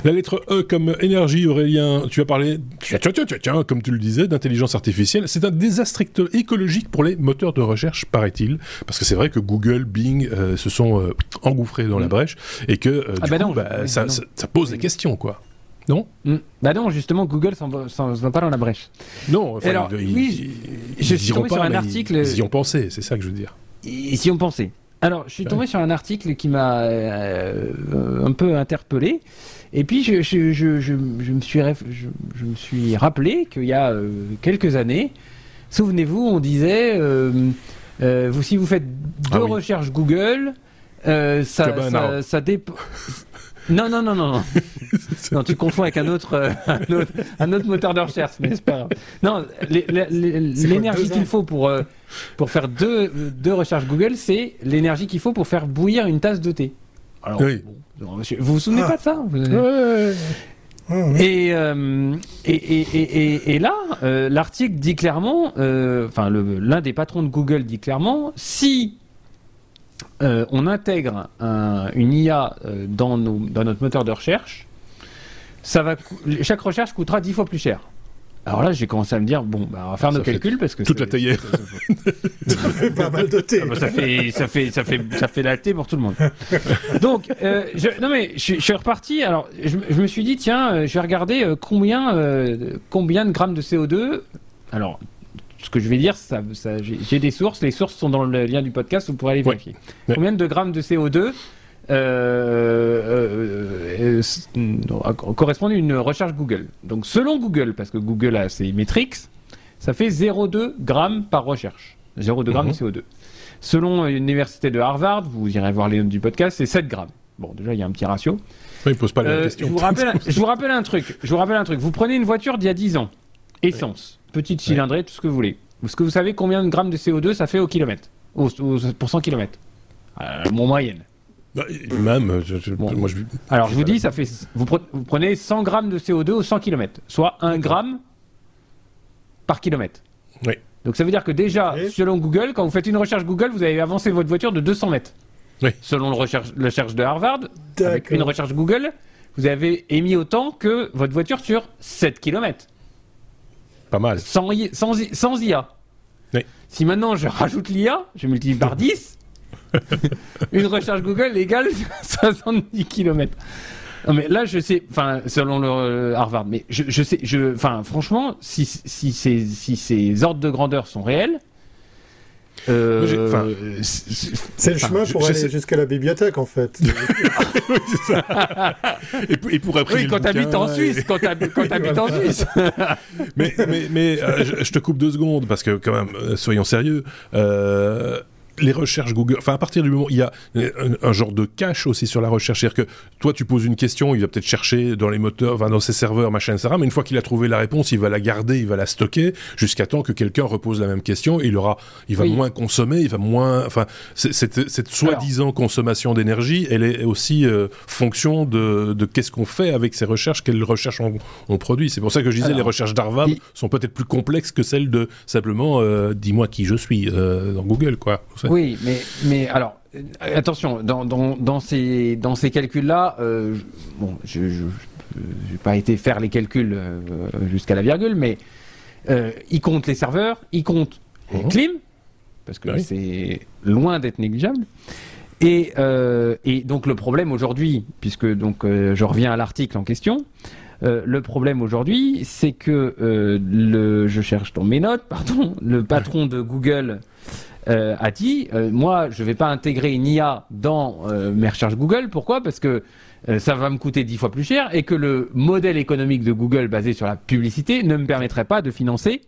Speaker 1: La lettre E comme énergie, Aurélien, tu as parlé, tiens, tiens, tiens, comme tu le disais, d'intelligence artificielle. C'est un désastre écologique pour les moteurs de recherche, paraît-il. Parce que c'est vrai que Google, Bing euh, se sont euh, engouffrés dans la mm. brèche et que euh, ah du bah coup, bah, ça, pose des questions, quoi. Non
Speaker 2: mm. Bah non, justement, Google s'en va, pas dans la brèche.
Speaker 1: Non, enfin, Alors, ils, oui, je suis tombé sur un article. Ils, y ont pensé, c'est ça que je veux dire.
Speaker 2: Ils y ont pensé. Alors, je suis tombé sur un article qui m'a un peu interpellé Et puis je, je, je, je, me, suis je, me suis rappelé qu'il y a euh, quelques années, souvenez-vous, on disait, euh, euh, vous, si vous faites deux ah recherches Google, ça, ça, ça dépend. Non, non, non, non. non, tu confonds avec un autre, un autre, un autre moteur de recherche, mais c'est pas grave. Non, l'énergie qu'il faut pour, pour faire deux, deux recherches Google, c'est l'énergie qu'il faut pour faire bouillir une tasse de thé. Alors, oui. vous vous souvenez ah. pas de ça et, euh, et, et, et, là, euh, l'article dit clairement, euh, enfin l'un des patrons de Google dit clairement, si on intègre une IA dans, nos, dans notre moteur de recherche, ça va, chaque recherche coûtera dix fois plus cher. Alors là, j'ai commencé à me dire bon, bah, on va faire nos calculs parce que
Speaker 1: toute la taillère.
Speaker 3: Ça, fait pas mal de thé.
Speaker 2: Ah, bah, ça fait, ça fait, ça fait, ça fait la thé pour tout le monde. Donc, euh, je, non mais je, suis reparti. Alors, je, me suis dit tiens, euh, je vais regarder euh, combien, combien de grammes de CO2. Alors, ce que je vais dire, ça, ça j'ai des sources. Les sources sont dans le lien du podcast. Vous pourrez aller vérifier. Combien de grammes de CO2 euh, euh, euh correspond à une recherche Google. Donc selon Google, parce que Google a ses métriques, ça fait 0,2 grammes par recherche. 0,2 grammes de mhm. CO2. Selon l'université de Harvard, vous irez voir les notes du podcast, c'est 7 grammes. Bon, déjà, il y a un petit ratio.
Speaker 1: il pose pas la euh, question.
Speaker 2: Je vous, rappelle, je vous rappelle un truc. Je vous rappelle un truc. Vous prenez une voiture d'il y a 10 ans. Essence. Petite cylindrée, tout ce que vous voulez. Est-ce que vous savez combien de grammes de CO2 ça fait au kilomètre au, Pour 100 km Mon moyenne.
Speaker 1: Bah, même, moi je...
Speaker 2: Alors je vous dis, ça fait, vous, prenez 100 grammes de CO2 au 100 km, soit 1 gramme par kilomètre.
Speaker 1: Oui.
Speaker 2: Donc ça veut dire que déjà, selon Google, quand vous faites une recherche Google, vous avez avancé votre voiture de 200 mètres.
Speaker 1: Oui.
Speaker 2: Selon le recherche, la recherche de Harvard, avec une recherche Google, vous avez émis autant que votre voiture sur 7 km.
Speaker 1: Pas mal.
Speaker 2: Sans, sans, sans IA.
Speaker 1: Oui.
Speaker 2: Si maintenant je rajoute l'IA, je multiplie par 10, une recherche Google égale 70 km. Non mais là je sais, enfin selon le euh, Harvard, mais je, je sais, je, enfin franchement, si, si, ces, si ces ordres de grandeur sont réels,
Speaker 3: euh, c'est le chemin pour aller jusqu'à la bibliothèque en fait.
Speaker 1: oui, c'est ça. Et, pour après.
Speaker 2: Oui, quand t'habites en Suisse, quand t'habites en Suisse.
Speaker 1: mais mais, mais euh, je, je, te coupe deux secondes parce que quand même, soyons sérieux. Euh, les recherches Google, enfin à partir du moment il y a un, genre de cache aussi sur la recherche, c'est-à-dire que toi tu poses une question, il va peut-être chercher dans les moteurs, dans ses serveurs, machin, etc. Mais une fois qu'il a trouvé la réponse, il va la garder, il va la stocker jusqu'à temps que quelqu'un repose la même question. Et il aura, il va moins consommer, il va moins, enfin cette, cette soi-disant consommation d'énergie, elle est aussi euh, fonction de, de qu'est-ce qu'on fait avec ces recherches, quelles recherches on, produit. C'est pour ça que je disais les recherches d'Harvard sont peut-être plus complexes que celles de simplement euh, dis-moi qui je suis euh, dans Google, quoi.
Speaker 2: Oui, mais, mais alors, euh, attention, dans, dans, dans ces, dans ces calculs-là, euh, bon, je n'ai pas été faire les calculs euh, jusqu'à la virgule, mais euh, il compte les serveurs, il compte les mhm. clim, parce que c'est loin d'être négligeable. Et, et, donc le problème aujourd'hui, puisque donc je reviens à l'article en question, le problème aujourd'hui, c'est que le, je cherche dans mes notes, pardon, le patron de Google euh, a dit euh, moi je vais pas intégrer une IA dans euh, mes recherches Google. Pourquoi? Parce que ça va me coûter dix fois plus cher et que le modèle économique de Google basé sur la publicité ne me permettrait pas de financer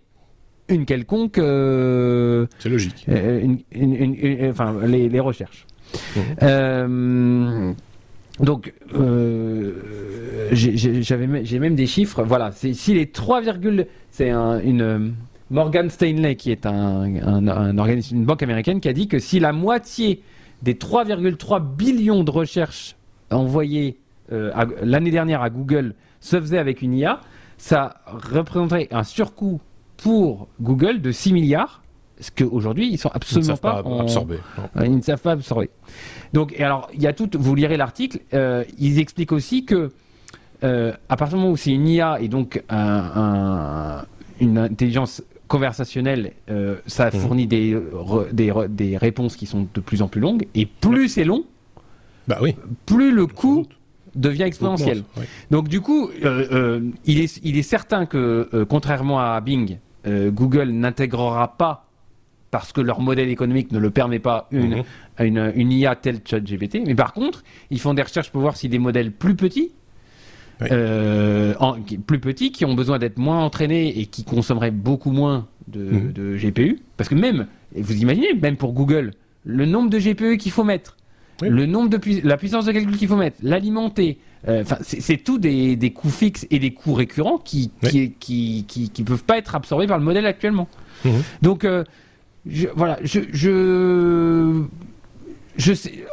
Speaker 2: une quelconque
Speaker 1: c'est logique.
Speaker 2: enfin les, recherches. Mmh. donc j'ai même des chiffres. Voilà si les 3, c'est une Morgan Stanley, qui est un, organisme, une banque américaine, qui a dit que si la moitié des 3,3 billions de recherches envoyées euh, l'année dernière à Google se faisait avec une IA, ça représenterait un surcoût pour Google de 6 milliards, ce qu'aujourd'hui ils sont absolument
Speaker 1: pas, absorbés.
Speaker 2: Ils ne savent pas absorber. Donc, et alors, il y a tout. Vous lirez l'article. Euh, ils expliquent aussi que euh, à partir du moment où c'est une IA et donc une intelligence conversationnel, euh, ça mhm. fournit des, des, des, réponses qui sont de plus en plus longues. Et plus c'est long,
Speaker 1: bah oui.
Speaker 2: plus le coût devient exponentiel. Donc du coup, euh, euh, il, est, il est certain que, contrairement à Bing, Google n'intégrera pas, parce que leur modèle économique ne le permet pas, une, mhm. une, une IA telle ChatGPT. Mais par contre, ils font des recherches pour voir si des modèles plus petits plus petits, qui ont besoin d'être moins entraînés et qui consommeraient beaucoup moins de, mhm. de GPU. Parce que même, vous imaginez, même pour Google, le nombre de GPU qu'il faut mettre, le nombre de la puissance de calcul qu'il faut mettre, l'alimenter. Euh, c'est tout des, des, coûts fixes et des coûts récurrents qui qui, qui, qui, peuvent pas être absorbés par le modèle actuellement. Mhm. Donc euh, je, voilà, je je je sais.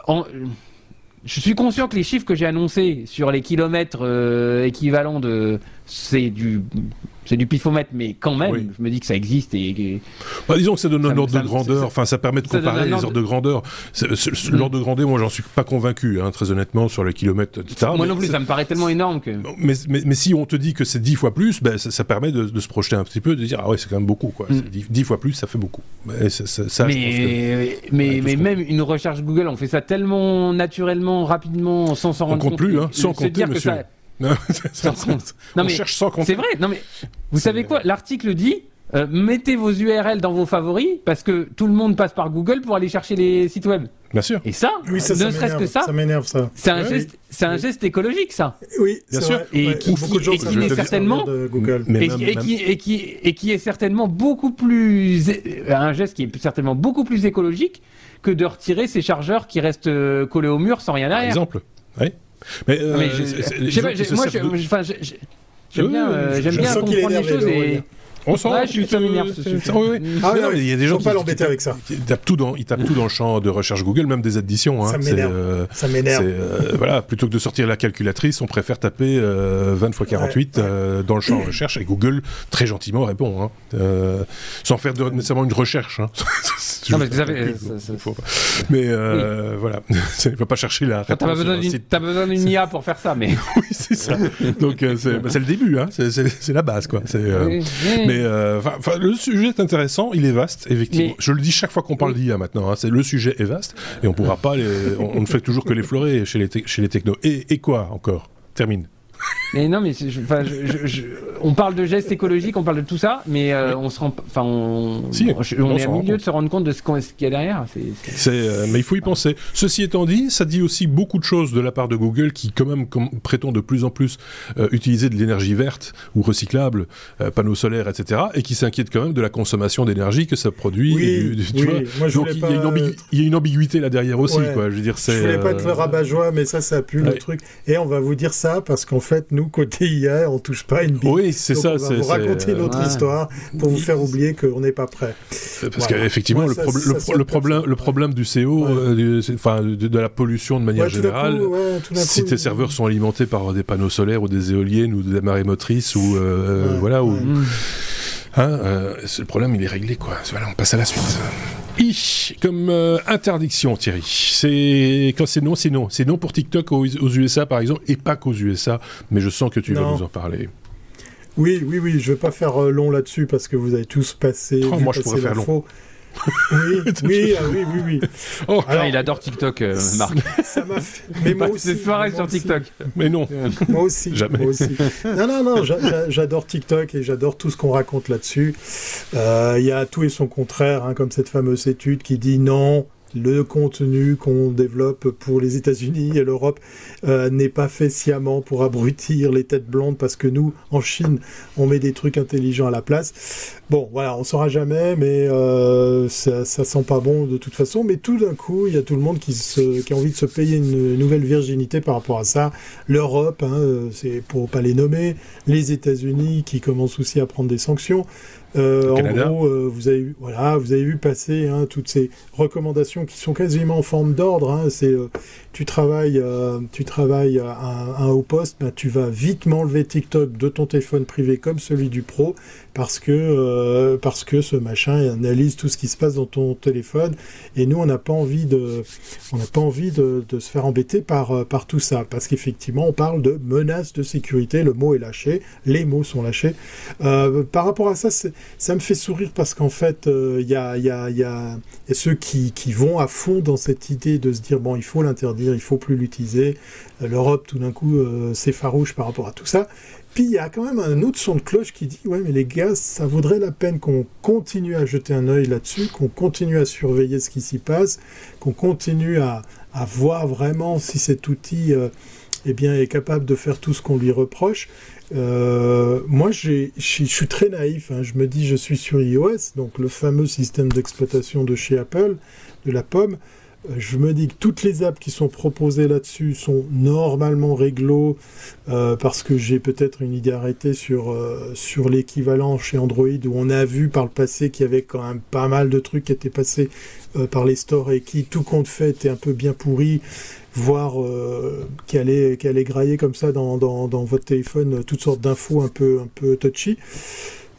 Speaker 2: Je suis conscient que les chiffres que j'ai annoncés sur les kilomètres euh, équivalents de c'est du c'est du pifomètre, mais quand même, je me dis que ça existe et.
Speaker 1: Bah, disons que ça donne un ordre de grandeur. Enfin, ça permet de comparer les ordres de grandeur. L'ordre de grandeur, moi, j'en suis pas convaincu, hein, très honnêtement, sur les kilomètres, etc.
Speaker 2: Moi non plus, ça me paraît tellement énorme que.
Speaker 1: Mais, mais, si on te dit que c'est dix fois plus, ben, ça, permet de, se projeter un petit peu, de dire ah ouais, c'est quand même beaucoup, quoi. Mm. Dix, fois plus, ça fait beaucoup.
Speaker 2: Mais, ça, mais, mais, mais même une recherche Google, on fait ça tellement naturellement, rapidement, sans s'en rendre
Speaker 1: compte. On compte plus, hein, sans compter, monsieur.
Speaker 2: Non, mais cherche sans C'est vrai. Non mais vous savez quoi? L'article dit euh, mettez vos URL dans vos favoris parce que tout le monde passe par Google pour aller chercher les sites web.
Speaker 1: Bien sûr.
Speaker 2: Et ça, ne serait-ce que ça,
Speaker 3: ça m'énerve ça.
Speaker 2: C'est un geste, c'est un geste écologique ça.
Speaker 3: Oui, bien sûr.
Speaker 2: Et qui, est certainement, et, qui, et, qui, et qui est certainement beaucoup plus un geste qui est certainement beaucoup plus écologique que de retirer ces chargeurs qui restent euh, collés au mur sans rien derrière.
Speaker 1: Par exemple. Oui. Mais, euh,
Speaker 2: mais moi, j'aime bien, euh, bien comprendre les choses et.
Speaker 1: On sent.
Speaker 2: Ouais, je suis ça m'énerve.
Speaker 1: Ah, il y a des gens
Speaker 3: qui pas l'embêter avec ça.
Speaker 1: Ils tapent tout dans, ils tapent tout dans le champ de recherche Google, même des additions.
Speaker 3: Hein. Ça m'énerve. Euh, ça m'énerve.
Speaker 1: Euh, voilà, plutôt que de sortir la calculatrice, on préfère taper euh, 20 x 48 euh, dans le champ de recherche et Google très gentiment répond, hein. Euh, sans faire de, nécessairement une recherche. Hein.
Speaker 2: non, mais vous savez,
Speaker 1: mais voilà, il ne faut pas chercher la.
Speaker 2: T'as besoin besoin d'une IA pour faire ça, mais.
Speaker 1: oui, c'est ça. Donc bah, c'est le début, hein. C'est la base, quoi. C'est. Mais euh, le sujet est intéressant, il est vaste, effectivement. Je le dis chaque fois qu'on parle d'IA maintenant. Hein, c'est le sujet est vaste et on pourra pas. on, ne fait toujours que l'effleurer chez les chez les technos. Et, et quoi encore? Termine.
Speaker 2: Mais non, mais on parle de gestes écologiques, on parle de tout ça, mais euh, on se rend, enfin, on, on, est au milieu de se rendre compte de ce qu'il y a derrière.
Speaker 1: Euh, mais il faut y penser. Ceci étant dit, ça dit aussi beaucoup de choses de la part de Google, qui quand même prétend de plus en plus euh, utiliser de l'énergie verte ou recyclable, panneaux solaires, etc., et qui s'inquiète quand même de la consommation d'énergie que ça produit.
Speaker 3: Oui, tu vois
Speaker 1: Donc il y, a une ambiguïté là derrière aussi, quoi. Je veux dire, c'est.
Speaker 3: Je voulais pas être le rabat-joie, mais ça, ça pue le truc. Et on va vous dire ça parce qu'en fait, nous côté IA, on touche pas une bille.
Speaker 1: Oui, c'est ça.
Speaker 3: On va vous raconter notre histoire pour vous faire oublier qu'on n'est pas prêt.
Speaker 1: Parce qu'effectivement, le, problème, le problème du CO, euh, enfin, de, la pollution de manière générale, si tes serveurs sont alimentés par des panneaux solaires ou des éoliennes ou des marées motrices ou euh, voilà, ou, hein, euh, le problème il est réglé quoi. Voilà, on passe à la suite. I comme euh, interdiction, Thierry. C'est quand c'est non, c'est non. C'est non pour TikTok aux, USA par exemple, et pas qu'aux USA. Mais je sens que tu vas nous en parler.
Speaker 3: Oui, oui, oui. Je vais pas faire euh, long là-dessus parce que vous avez tous passé.
Speaker 1: Oh, moi, je pourrais faire long.
Speaker 3: Oui, oui, ah oui, oui, oui.
Speaker 2: Oh, Alors, il adore TikTok, euh, Marc.
Speaker 3: Ça m'a fait... Mais moi aussi.
Speaker 2: C'est pareil sur TikTok.
Speaker 1: Mais non.
Speaker 3: moi aussi.
Speaker 1: Jamais.
Speaker 3: Moi aussi. Non, non, non. J'adore TikTok et j'adore tout ce qu'on raconte là-dessus. Euh, il y a tout et son contraire, hein, comme cette fameuse étude qui dit non le contenu qu'on développe pour les États-Unis et l'Europe euh, n'est pas fait sciemment pour abrutir les têtes blondes parce que nous, en Chine, on met des trucs intelligents à la place. Bon, voilà, on saura jamais, mais euh, ça, ça sent pas bon de toute façon. Mais tout d'un coup, il y a tout le monde qui, a envie de se payer une nouvelle virginité par rapport à ça. L'Europe, hein, c'est pour pas les nommer, les États-Unis qui commencent aussi à prendre des sanctions. Euh, en gros, euh, vous avez vu, voilà, vous avez vu passer hein, toutes ces recommandations qui sont quasiment en forme d'ordre. Hein, c'est euh, tu travailles, euh, tu travailles à un, haut poste, ben, tu vas vite m'enlever TikTok de ton téléphone privé comme celui du pro parce que euh, parce que ce machin analyse tout ce qui se passe dans ton téléphone et nous on n'a pas envie de on pas envie de, se faire embêter par euh, par tout ça parce qu'effectivement on parle de menaces de sécurité. Le mot est lâché les mots sont lâchés. Euh, par rapport à ça ça me fait sourire parce qu'en fait il y a y a ceux qui qui vont à fond dans cette idée de se dire bon il faut l'interdire il faut plus l'utiliser l'Europe tout d'un coup c'est farouche par rapport à tout ça puis il y a quand même un autre son de cloche qui dit ouais mais les gars ça vaudrait la peine qu'on continue à jeter un œil là-dessus, qu'on continue à surveiller ce qui s'y passe, qu'on continue à, voir vraiment si cet outil euh, eh bien, est capable de faire tout ce qu'on lui reproche. Euh, moi, je suis très naïf. Hein. Je me dis, je suis sur iOS, donc le fameux système d'exploitation de chez Apple, de la pomme. Euh, je me dis que toutes les apps qui sont proposées là-dessus sont normalement réglo euh, parce que j'ai peut-être une idée arrêtée sur, sur l'équivalent chez Android où on a vu par le passé qu'il y avait quand même pas mal de trucs qui étaient passés par les stores et qui, tout compte fait, étaient un peu bien pourris voir euh, qu'elle est, qu'elle est graillée comme ça dans, votre téléphone euh, toutes sortes d'infos un peu, un peu touchy.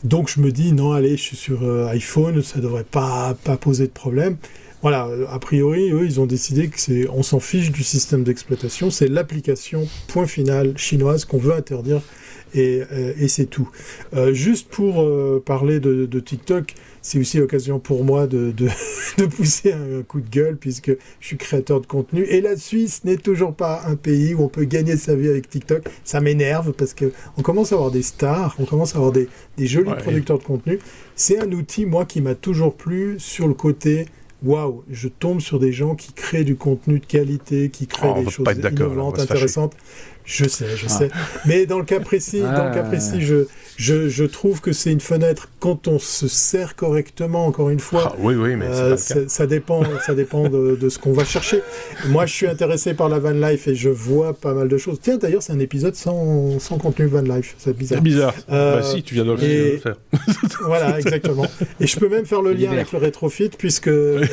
Speaker 3: Donc je me dis, non, allez, je suis sur euh, iPhone, ça devrait pas, pas poser de problème. Voilà, a priori, eux, ils ont décidé que c'est, on s'en fiche du système d'exploitation, c'est l'application point final chinoise qu'on veut interdire et, et c'est tout. juste pour parler de, de TikTok, c'est aussi l'occasion pour moi de, de, pousser un, coup de gueule puisque je suis créateur de contenu. Et la Suisse n'est toujours pas un pays où on peut gagner sa vie avec TikTok. Ça m'énerve parce que on commence à avoir des stars, on commence à avoir des, des jolis producteurs de contenu. C'est un outil, moi, qui m'a toujours plu sur le côté waouh, je tombe sur des gens qui créent du contenu de qualité, qui créent oh, des choses innovantes, intéressantes. Je sais, je ah. sais. Mais dans le cas précis, dans le cas ah. précis, je, je, je trouve que c'est une fenêtre quand on se sert correctement. Encore une fois,
Speaker 1: ah, oui, oui, mais euh,
Speaker 3: ça dépend, ça dépend de, de ce qu'on va chercher. Moi, je suis intéressé par la van life et je vois pas mal de choses. Tiens, d'ailleurs, c'est un épisode sans, sans contenu van life. C'est bizarre.
Speaker 1: C'est bizarre. Euh, bah si, tu viens de le faire.
Speaker 3: voilà, exactement. Et je peux même faire le lien avec le rétrofit puisque euh,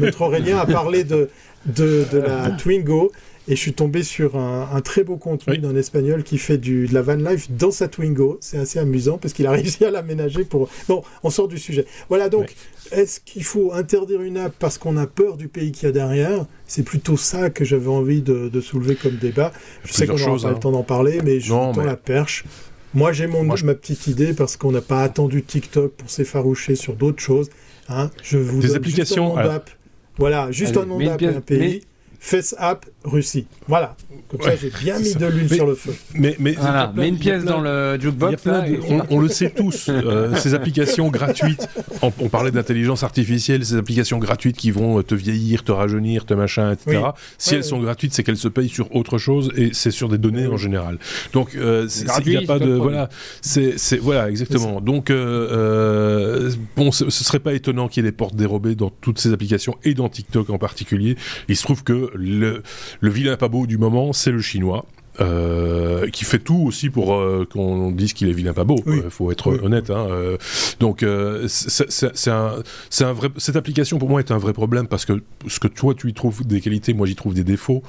Speaker 3: notre Aurélien a parlé de de, de la Twingo et je suis tombé sur un, très beau contenu d'un espagnol qui fait du, de la van life dans sa Twingo. C'est assez amusant parce qu'il a réussi à l'aménager pour. Bon, on sort du sujet. Voilà donc. Est-ce qu'il faut interdire une app parce qu'on a peur du pays qu'il y a derrière? C'est plutôt ça que j'avais envie de, soulever comme débat. Je sais qu'on n'aura pas le hein. temps d'en parler, mais je vous tends la perche. Moi, j'ai mon, ma petite idée parce qu'on n'a pas attendu TikTok pour s'effaroucher sur d'autres choses. Hein. Je vous
Speaker 1: Des applications.
Speaker 3: Voilà, juste un nom d'app et un pays. Face App Russie. Voilà. Comme ça, j'ai bien mis de l'huile sur le feu.
Speaker 2: Mais, mais, une pièce dans le jukebox.
Speaker 1: on, le sait tous, euh, ces applications gratuites, on, parlait d'intelligence artificielle, ces applications gratuites qui vont te vieillir, te rajeunir, te machin, etc. Si elles sont gratuites, c'est qu'elles se payent sur autre chose et c'est sur des données en général. Donc, euh, il n'y a pas de. Voilà, c'est, voilà, exactement. Donc, euh, euh, bon, ce, ce serait pas étonnant qu'il y ait des portes dérobées dans toutes ces applications et dans TikTok en particulier. Il se trouve que le, le vilain pas beau du moment, c'est le chinois. Euh, qui fait tout aussi pour euh, qu'on dise qu'il est vilain pas beau. Il faut être honnête. Hein, euh. donc c'est un, un vrai. Cette application pour moi est un vrai problème parce que ce que toi tu y trouves des qualités, moi j'y trouve des défauts.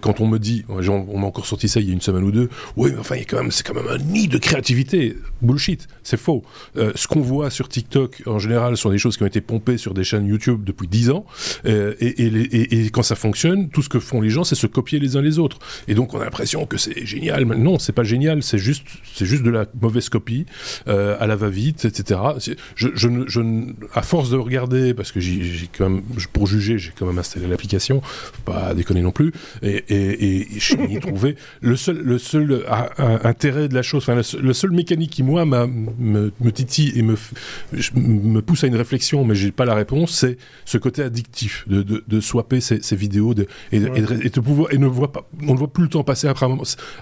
Speaker 1: quand on me dit, on, m'a encore sorti ça il y a une semaine ou deux. Oui, mais enfin, quand même, c'est quand même un nid de créativité. Bullshit, c'est faux. ce qu'on voit sur TikTok en général sont des choses qui ont été pompées sur des chaînes YouTube depuis 10 ans. Et, et, et quand ça fonctionne, tout ce que font les gens, c'est se copier les uns les autres. Et donc on a l'impression que c'est génial. Non, c'est pas génial, c'est juste, c'est juste de la mauvaise copie euh, à la va-vite, etc. Je, je, je, à force de regarder, parce que j'ai quand même, pour juger, j'ai quand même installé l'application, pas déconner non plus, et, et, et je n'y trouvé le seul, le seul intérêt de la chose, enfin le, seul mécanique qui moi me, me titille et me, me pousse à une réflexion, mais j'ai pas la réponse, c'est ce côté addictif de, de, de swapper ces, ces vidéos de, et, et, de pouvoir et ne voit pas, on ne voit plus le temps passer après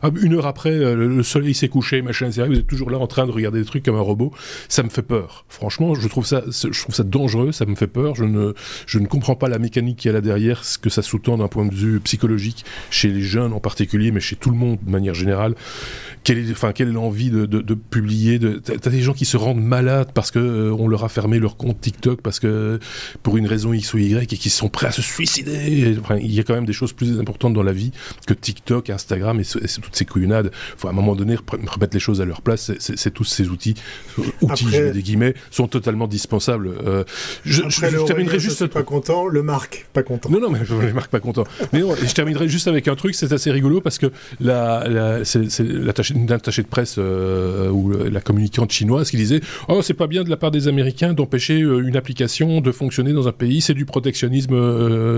Speaker 1: ah, une heure après, euh, le soleil s'est couché, machin, etc. Vous êtes toujours là en train de regarder des trucs comme un robot. Ça me fait peur. Franchement, je trouve ça, je trouve ça dangereux. Ça me fait peur. Je ne, je ne comprends pas la mécanique qui y a là derrière, ce que ça sous-tend d'un point de vue psychologique chez les jeunes en particulier, mais chez tout le monde de manière générale. Quelle est, enfin, quelle est l'envie de, publier de, T'as des gens qui se rendent malades parce que euh, on leur a fermé leur compte TikTok parce que pour une raison X ou Y et qui sont prêts à se suicider. Enfin, il y a quand même des choses plus importantes dans la vie que TikTok, Instagram et, toutes ces couillonnades. Il faut à un moment donné remettre les choses à leur place. C'est tous ces outils, outils, des guillemets, sont totalement dispensables.
Speaker 3: Euh, je, je, terminerai juste. pas content, le Marc pas content.
Speaker 1: Non, non, mais le Marc pas content. mais non, je terminerai juste avec un truc, c'est assez rigolo parce que la, la c'est une attachée de presse euh, ou la communicante chinoise qui disait Oh, c'est pas bien de la part des Américains d'empêcher euh, une application de fonctionner dans un pays, c'est du protectionnisme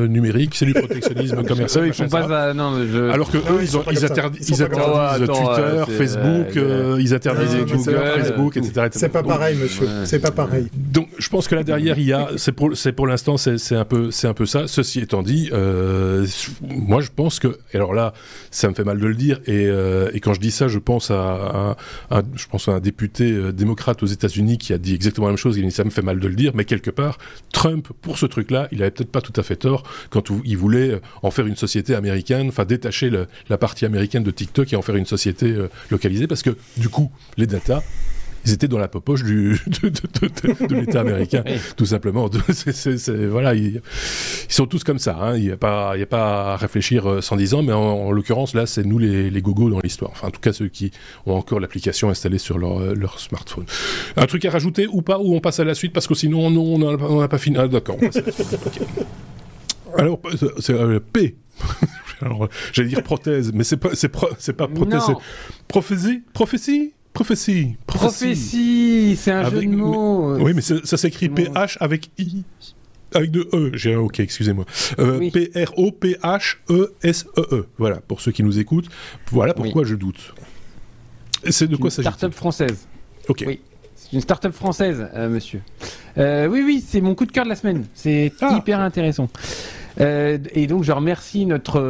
Speaker 1: numérique, c'est du protectionnisme commercial.
Speaker 2: ils font pas
Speaker 1: Alors que eux, ils, ils interdisent, ils interdisent Twitter, Facebook, ils interdisent Google, Facebook, etc.
Speaker 3: C'est pas pareil, monsieur. C'est pas pareil.
Speaker 1: Donc, je pense que là derrière, il y a, c'est pour, c'est pour l'instant, c'est un peu, c'est un peu ça. Ceci étant dit, euh, moi, je pense que, et alors là, ça me fait mal de le dire, et, euh, et quand je dis ça, je pense à, à, je pense à un député euh, démocrate aux États-Unis qui a dit exactement la même chose. Il dit ça me fait mal de le dire, mais quelque part, Trump, pour ce truc-là, il avait peut-être pas tout à fait tort quand il voulait en faire une société américaine, enfin détacher le, la partie américaine de TikTok et en faire une société euh, localisée, parce que du coup, les data ils étaient dans la poche du, de, de, de, l'État américain, tout simplement. voilà, ils, sont tous comme ça. Hein. Il n'y a, pas, a pas à réfléchir euh, sans dix ans, mais en, l'occurrence, là, c'est nous les, les gogos dans l'histoire. Enfin, en tout cas, ceux qui ont encore l'application installée sur leur, euh, leur, smartphone. Un truc à rajouter ou pas, ou on passe à la suite, parce que sinon, non, on n'a pas fini. Ah, d'accord, on passe à la suite. Alors, c'est euh, P. Alors, j'allais dire prothèse, mais c'est pas, c'est, c'est pas prothèse, c'est prophétie, prophétie Prophétie.
Speaker 2: Prophétie, c'est un jeu de mots.
Speaker 1: Oui, mais ça, s'écrit PH avec I. Avec deux E. J'ai un OK, excusez-moi. Euh, P-R-O-P-H-E-S-E-E. E. Voilà, pour ceux qui nous écoutent. Voilà pourquoi je doute. C'est de quoi ça
Speaker 2: Start-up française.
Speaker 1: OK.
Speaker 2: Oui. C'est une start-up française, euh, monsieur. Euh, oui, oui, c'est mon coup de cœur de la semaine. C'est ah. hyper intéressant. Euh, et donc je remercie notre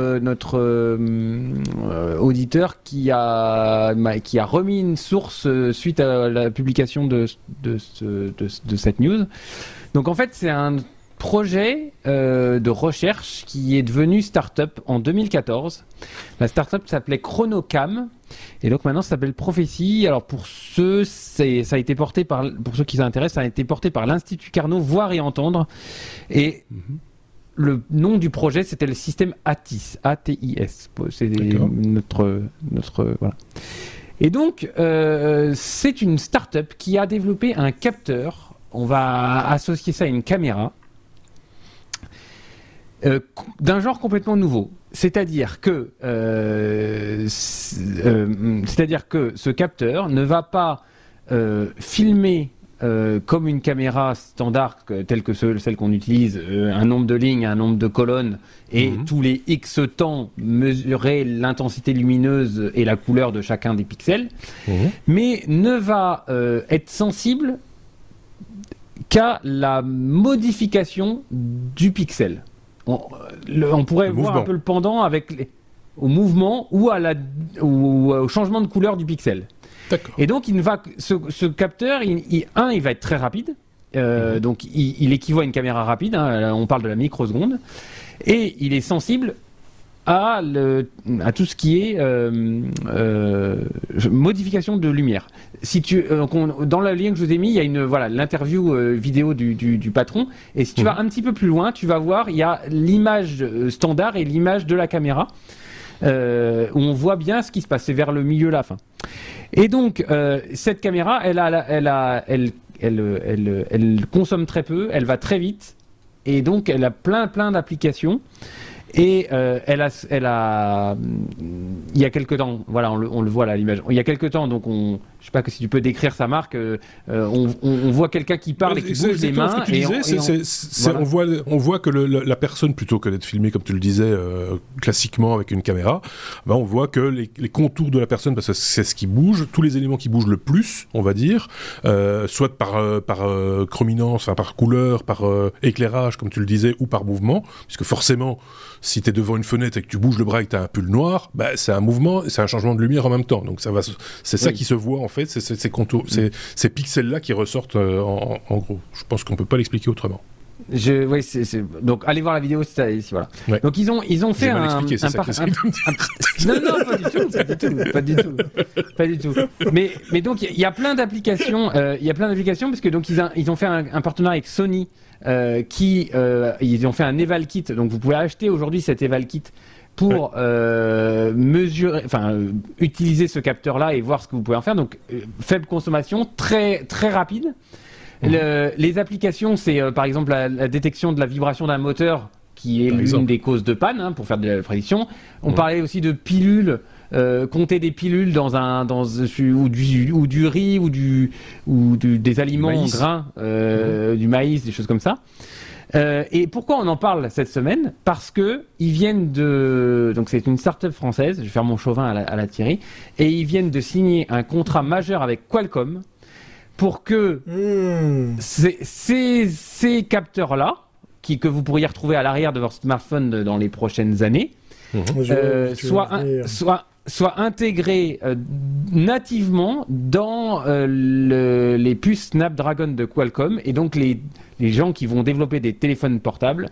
Speaker 2: euh, auditeur qui a remis une source euh, suite à la publication de cette news. Donc en fait c'est un projet de recherche qui est devenu start-up en 2014. La start-up s'appelait Chronocam et donc maintenant ça s'appelle Prophétie. Alors pour ceux, ça a été porté par, pour ceux qui s'intéressent, ça a été porté par l'Institut Carnot Voir et Entendre et mhm le nom du projet, c'était le système ATIS. A-T-I-S. C'est notre, notre. Voilà. Et donc, euh, c'est une start-up qui a développé un capteur. On va associer ça à une caméra. Euh, d'un genre complètement nouveau. C'est-à-dire que, euh, c'est-à-dire que ce capteur ne va pas filmer euh, comme une caméra standard telle que celle qu'on utilise, euh, un nombre de lignes, un nombre de colonnes, et mhm. tous les X temps mesurer l'intensité lumineuse et la couleur de chacun des pixels, mhm. mais ne va euh, être sensible qu'à la modification du pixel. On, pourrait voir un peu le pendant avec les, au mouvement ou, à la, ou au changement de couleur du pixel. Et donc, il va, ce, capteur, il, un, il va être très rapide. Euh, mhm. Donc, il, équivaut à une caméra rapide. Hein, on parle de la microseconde. Et il est sensible à, le, à tout ce qui est euh, euh, modification de lumière. Si tu, dans le lien que je vous ai mis, il y a une voilà l'interview vidéo du, du, patron. Et si tu vas mhm. un petit peu plus loin, tu vas voir, il y a l'image standard et l'image de la caméra. Où on voit bien ce qui se passe. C'est vers le milieu, la fin. Et donc, euh, cette caméra, elle, consomme très peu, elle va très vite, et donc elle a plein, plein d'applications. Et euh, elle a, elle a, il y a quelque temps, voilà, on le, on le voit là l'image. Il y a quelque temps, donc on, je sais pas que si tu peux décrire sa marque. Euh, on, on, voit quelqu'un qui parle et qui bouge les mains.
Speaker 1: et on, voit, on voit que le, la personne, plutôt que d'être filmée comme tu le disais euh, classiquement avec une caméra, ben on voit que les, les, contours de la personne, parce que c'est ce qui bouge, tous les éléments qui bougent le plus, on va dire, euh, soit par par chrominance, enfin, par couleur, par éclairage, comme tu le disais, ou par mouvement, puisque forcément si tu es devant une fenêtre et que tu bouges le bras et que tu as un pull noir, bah, c'est un mouvement, c'est un changement de lumière en même temps. Donc ça va, c'est ça qui se voit en fait, c'est ces contours, mm. ces pixels-là qui ressortent euh, en, gros. Je pense qu'on peut pas l'expliquer autrement.
Speaker 2: Je, oui, c'est, donc allez voir la vidéo ici, voilà. Donc ils ont ils ont fait un, un, non non pas du tout pas du tout pas du tout pas du tout mais mais donc il y, a plein d'applications euh, il y a plein d'applications parce que donc ils, ils ont fait un, un partenariat avec Sony euh, qui euh, ils ont fait un eval kit. Donc vous pouvez acheter aujourd'hui cet eval kit pour euh, mesurer, enfin utiliser ce capteur-là et voir ce que vous pouvez en faire. Donc faible consommation, très très rapide. Mmh. les applications, c'est par exemple la, détection de la vibration d'un moteur qui est l'une des causes de panne hein, pour faire de la prédiction. On mmh. parlait aussi de pilules euh, compter des pilules dans un dans ou du ou du riz ou du ou des aliments grains, euh, mhm. du maïs, des choses comme ça. Euh, et pourquoi on en parle cette semaine? Parce que ils viennent de donc c'est une start-up française. Je vais faire mon chauvin à la, à la Thierry et ils viennent de signer un contrat majeur avec Qualcomm pour que hmm. ces, ces, ces capteurs-là, qui, que vous pourriez retrouver à l'arrière de votre smartphone dans les prochaines années, mmh. euh, euh, nativement dans euh, le, les puces Snapdragon de Qualcomm. Et donc, les, les gens qui vont développer des téléphones portables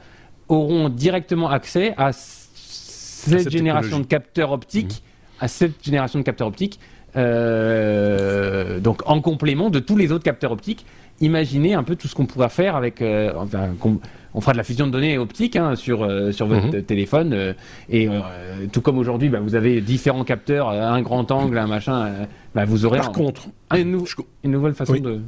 Speaker 2: auront directement accès à cette, génération de capteurs optiques, mmh. à cette génération de capteurs optiques euh, donc en complément de tous les autres capteurs optiques. Imaginez un peu tout ce qu'on pourra faire avec. Euh, enfin, on fera de la fusion de données optiques hein, sur, euh, sur votre mhm. téléphone. et tout comme aujourd'hui, bah, vous avez différents capteurs, un grand angle, un machin. Bah, vous aurez
Speaker 1: Par contre,
Speaker 2: une, nouvelle façon de.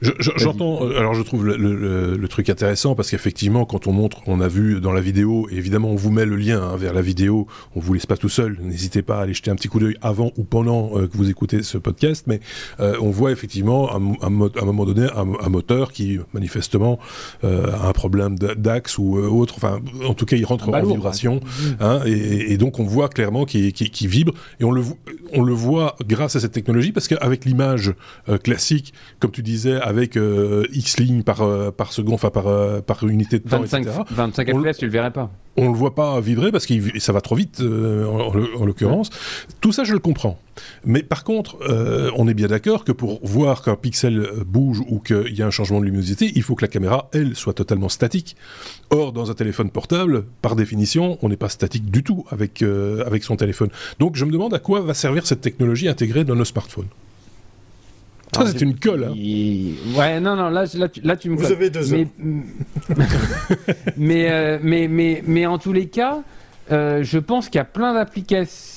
Speaker 1: J'entends, euh, alors je trouve le, truc intéressant parce qu'effectivement, quand on montre, on a vu dans la vidéo, évidemment, on vous met le lien hein, vers la vidéo, on vous laisse pas tout seul. N'hésitez pas à aller jeter un petit coup d'œil avant ou pendant euh, que vous écoutez ce podcast, mais euh, on voit effectivement à un, moment donné un, moteur qui manifestement a un problème d'axe ou autre. Enfin, en tout cas, il rentre en vibration, hein, et, donc on voit clairement qu'il vibre et on le on le voit grâce à cette technologie parce qu'avec l'image classique, comme tu disais avec euh, X lignes par, euh, par seconde, enfin par, euh, par unité de temps,
Speaker 2: 25, etc. 25 FPS, tu le verrais pas.
Speaker 1: On le voit pas vibrer parce que ça va trop vite, en, l'occurrence. Tout ça, je le comprends. Mais par contre, on est bien d'accord que pour voir qu'un pixel bouge ou qu'il y a un changement de luminosité, il faut que la caméra, elle, soit totalement statique. Or, dans un téléphone portable, par définition, on n'est pas statique du tout avec, avec son téléphone. Donc, je me demande à quoi va servir cette technologie intégrée dans nos smartphones. Ça, c'est une colle. Hein.
Speaker 2: Ouais, non, non, là, là, tu, là, tu me
Speaker 3: Vous avez deux
Speaker 2: mais... mais, euh, mais, mais, mais, en tous les cas, euh, je pense qu'il y a plein d'applications.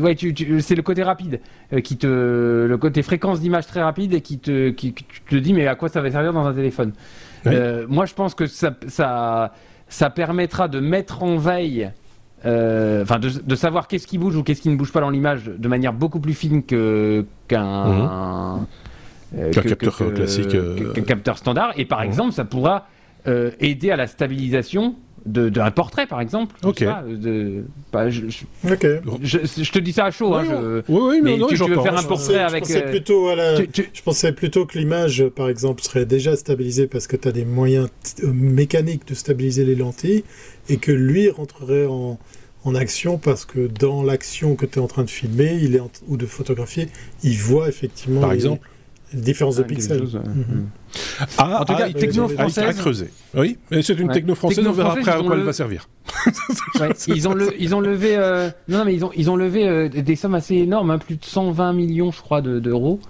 Speaker 2: Ouais, tu, c'est le côté rapide euh, qui te, le côté fréquence d'image très rapide et qui te, qui, te dit mais à quoi ça va servir dans un téléphone? moi, je pense que ça, ça, ça permettra de mettre en veille enfin de, de, savoir qu'est-ce qui bouge ou qu'est-ce qui ne bouge pas dans l'image de manière beaucoup plus fine que qu'un
Speaker 1: mhm. Euh, qu'un capteur classique.
Speaker 2: Euh, qu'un capteur standard. Et par exemple, ça pourra euh, aider à la stabilisation d'un portrait, par exemple.
Speaker 1: Ok.
Speaker 2: de, bah, je, je, te dis ça à chaud. Hein,
Speaker 1: je, oui, oui, mais,
Speaker 2: tu, veux faire un portrait avec.
Speaker 3: Je pensais, plutôt je pensais plutôt que l'image, par exemple, serait déjà stabilisée parce que tu as des moyens mécaniques de stabiliser les lentilles et que lui rentrerait en, en action parce que dans l'action que tu es en train de filmer il est ou de photographier, il voit effectivement.
Speaker 1: Par exemple
Speaker 3: Différence de pixels. Mhm.
Speaker 1: Ah, en tout cas, ah, techno française. À creuser. Oui, c'est une techno française. on verra après à quoi elle va servir.
Speaker 2: ils ont le, ils ont levé. Euh, non, mais ils ont, ils ont levé euh, des sommes assez énormes, hein, plus de 120 millions, je crois, d'euros.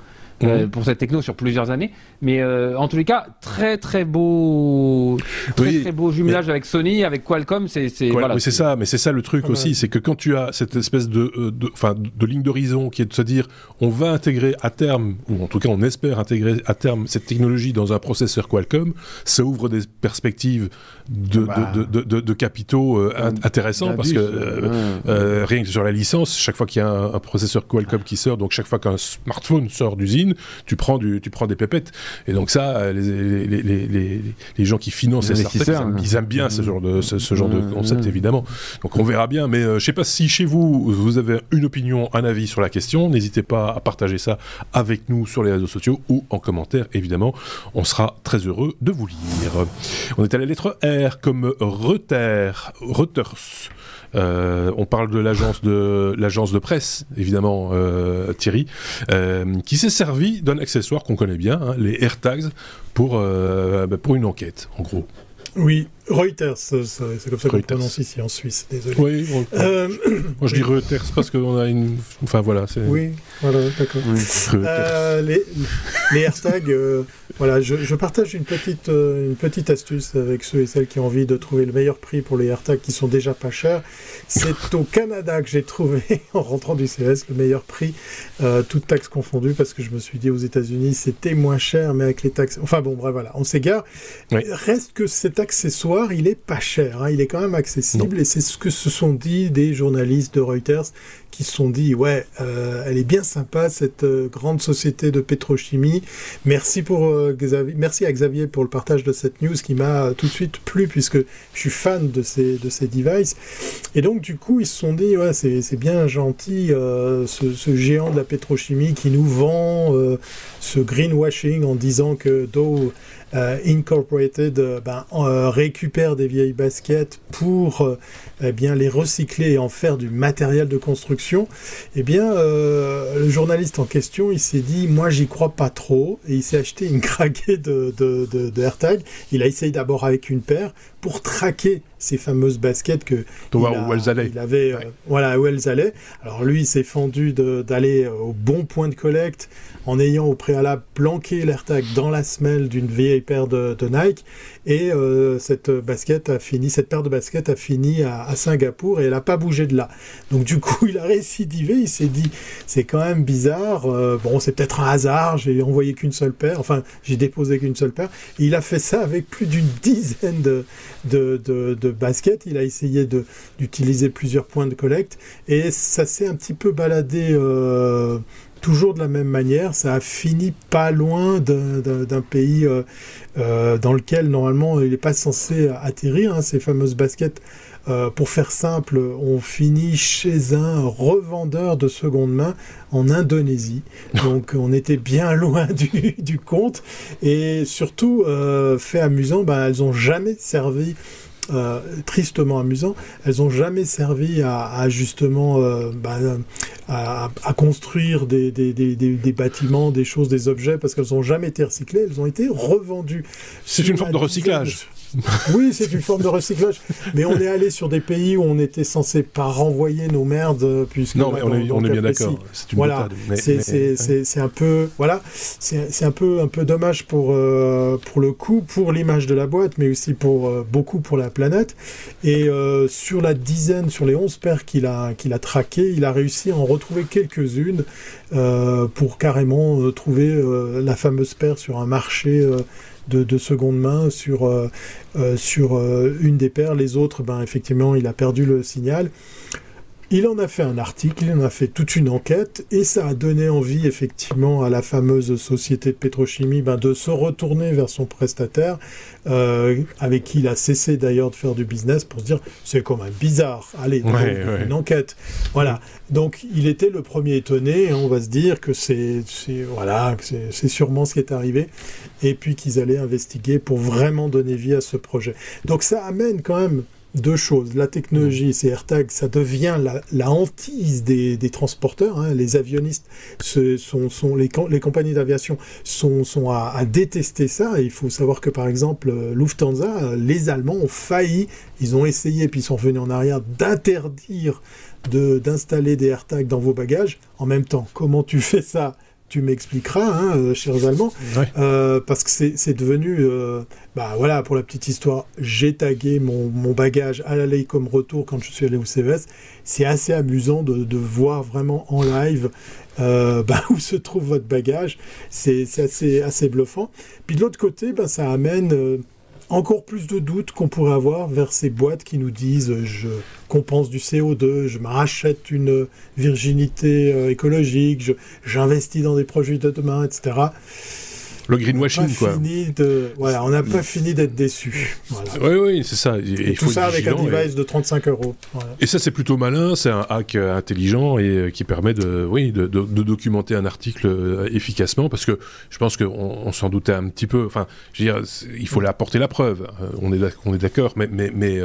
Speaker 2: Euh, mhm. pour cette techno sur plusieurs années. Mais euh, en tous les cas, très très beau, très, très beau jumelage avec Sony, avec Qualcomm. C'est
Speaker 1: voilà, oui, c'est ça. Mais c'est ça le truc aussi, c'est que quand tu as cette espèce de, euh, de, de ligne d'horizon qui est de se dire, on va intégrer à terme, ou en tout cas on espère intégrer à terme cette technologie dans un processeur Qualcomm, ça ouvre des perspectives de, bah. de, de, capitaux intéressants parce que rien que sur la licence, chaque fois qu'il y a un, un processeur Qualcomm qui sort, donc chaque fois qu'un smartphone sort d'usine tu prends, du, tu prends des pépettes. Et donc ça, les, les, les, les gens qui financent ces startups, ils, aiment, bien ce genre de, ce, genre de concept, évidemment. Donc on verra bien. Mais euh, je sais pas si chez vous, vous avez une opinion, un avis sur la question. N'hésitez pas à partager ça avec nous sur les réseaux sociaux ou en commentaire, évidemment. On sera très heureux de vous lire. On est à la lettre R comme Reuters. Reuters. Euh, on parle de l'agence de l'agence de presse, évidemment, euh, Thierry, euh, qui s'est servi d'un accessoire qu'on connaît bien, hein, les AirTags, pour bah, pour une enquête, en gros.
Speaker 3: Oui, Reuters, c'est comme ça qu'on prononce ici en Suisse, désolé.
Speaker 1: Oui, euh, moi je dis Reuters parce qu'on a une... Enfin voilà, c'est...
Speaker 3: Oui, voilà, d'accord. Euh, les, les AirTags, euh, voilà, je, partage une petite, une petite astuce avec ceux et celles qui ont envie de trouver le meilleur prix pour les AirTags qui sont déjà pas chers. C'est au Canada que j'ai trouvé, en rentrant du CS, le meilleur prix, toutes taxes confondues, parce que je me suis dit aux États-Unis c'était moins cher, mais avec les taxes... Enfin bon, bref, voilà, on s'égare. Reste que cet accessoire il est pas cher, hein. il est quand même accessible et c'est ce que se sont dit des journalistes de Reuters qui se sont dit ouais, euh, elle est bien sympa cette euh, grande société de pétrochimie. Merci pour euh, Xavier, merci à Xavier pour le partage de cette news qui m'a tout de suite plu puisque je suis fan de ces de ces devices. Et donc du coup ils se sont dit ouais c'est bien gentil ce, géant de la pétrochimie qui nous vend ce greenwashing en disant que Dow euh, Incorporated euh, ben, euh, récupère des vieilles baskets pour eh bien, les recycler et en faire du matériel de construction, eh bien, le journaliste en question, il s'est dit, moi, j'y crois pas trop, et il s'est acheté une craquée de, de, de, de AirTag. Il a essayé d'abord avec une paire pour traquer ces fameuses baskets que
Speaker 1: il, où elles allaient.
Speaker 3: il avait, voilà, où elles allaient. Alors lui, il s'est fendu d'aller au bon point de collecte en ayant au préalable planqué l'AirTag dans la semelle d'une vieille paire de, Nike. Et euh, cette basket a fini, cette paire de baskets a fini à, Singapour et elle n'a pas bougé de là. Donc du coup, il a récidivé. Il s'est dit, c'est quand même bizarre. Euh, bon, c'est peut-être un hasard. J'ai envoyé qu'une seule paire. Enfin, j'ai déposé qu'une seule paire. il a fait ça avec plus d'une dizaine de, de, de, baskets. Il a essayé d'utiliser plusieurs points de collecte et ça s'est un petit peu baladé. Euh, toujours de la même manière, ça a fini pas loin d'un pays euh, euh, dans lequel normalement il n'est pas censé atterrir, hein, ces fameuses baskets. Euh, pour faire simple, on finit chez un revendeur de seconde main en Indonésie. Donc on était bien loin du, compte. Et surtout, fait amusant, ben, elles n'ont jamais servi euh, tristement amusant, elles n'ont jamais servi à, justement euh, bah, à, construire des, des, bâtiments, des choses, des objets, parce qu'elles n'ont jamais été recyclées, elles ont été revendues.
Speaker 1: C'est une forme de recyclage.
Speaker 3: Oui, c'est une forme de recyclage. Mais on est allé sur des pays où on était censé pas renvoyer nos merdes, puisque
Speaker 1: non, mais on, est, bien d'accord.
Speaker 3: Voilà, c'est un peu, voilà, c'est un peu, un peu dommage pour euh, pour le coup, pour l'image de la boîte, mais aussi pour euh, beaucoup pour la planète. Et euh, sur la dizaine, sur les 11 paires qu'il a qu'il a traquées, il a réussi à en retrouver quelques-unes pour carrément trouver la fameuse paire sur un marché de, seconde main sur, euh, euh, sur euh, une des paires. Les autres, ben, effectivement, il a perdu le signal. Il en a fait un article, il en a fait toute une enquête, et ça a donné envie effectivement à la fameuse société de pétrochimie ben, de se retourner vers son prestataire, euh, avec qui il a cessé d'ailleurs de faire du business pour se dire c'est quand même bizarre, allez, une enquête. Voilà. Donc il était le premier étonné, et on va se dire que c'est voilà, c'est sûrement ce qui est arrivé, et puis qu'ils allaient investiguer pour vraiment donner vie à ce projet. Donc ça amène quand même deux choses. La technologie, ces AirTags, ça devient la, hantise des, transporteurs. Hein. Les avionnistes, ce sont, sont les, les, compagnies d'aviation sont, sont à, détester ça. Et il faut savoir que, par exemple, Lufthansa, les Allemands ont failli, ils ont essayé, puis ils sont revenus en arrière, d'interdire d'installer des AirTags dans vos bagages. En même temps, comment tu fais ça? Tu m'expliqueras, hein, euh, chers Allemands, euh, parce que c'est devenu, euh, bah voilà, pour la petite histoire, j'ai tagué mon, bagage à l'aller comme retour quand je suis allé au CES. C'est assez amusant de, voir vraiment en live bah, où se trouve votre bagage. C'est assez, assez bluffant. Puis de l'autre côté, bah, ça amène encore plus de doutes qu'on pourrait avoir vers ces boîtes qui nous disent je compense du CO2, je me rachète une virginité euh, écologique, j'investis dans des projets de demain, etc
Speaker 1: le greenwashing, quoi.
Speaker 3: de... Voilà, on n'a pas fini d'être déçu.
Speaker 1: Oui, oui, c'est ça.
Speaker 3: Et, tout ça avec un device de 35 euros.
Speaker 1: Et ça, c'est plutôt malin. C'est un hack euh, intelligent et euh, qui permet de, oui, de, documenter un article euh, efficacement parce que je pense qu'on on, s'en doutait un petit peu. Enfin, je veux dire, il faut apporter la preuve. On est d'accord, mais, mais, mais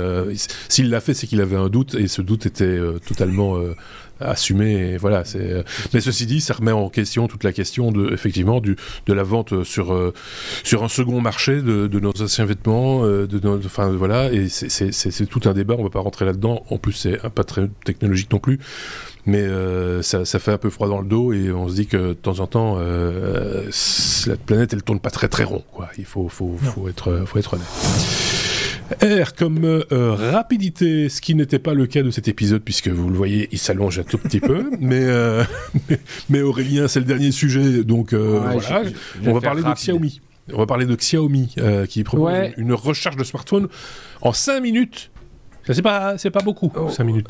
Speaker 1: s'il l'a fait, c'est qu'il avait un doute et ce doute était totalement assumer. voilà. C'est. Mais ceci dit, ça remet en question toute la question de effectivement du de la vente sur euh, sur un second marché de, de nos anciens vêtements. Euh, de enfin voilà. Et c'est tout un débat. On va pas rentrer là-dedans. En plus, c'est pas très technologique non plus. Mais euh, ça, ça, fait un peu froid dans le dos et on se dit que de temps en temps, la planète elle tourne pas très très rond. Quoi. Il faut, faut, faut être, faut être honnête. R comme euh, rapidité, ce qui n'était pas le cas de cet épisode, puisque vous le voyez, il s'allonge un tout petit peu. Euh, mais, mais, Aurélien, c'est le dernier sujet, donc euh, voilà. on va parler de Xiaomi. On va parler de Xiaomi, qui propose une recharge de smartphone en 5 minutes. Ça, c'est pas, c'est pas beaucoup, 5 minutes.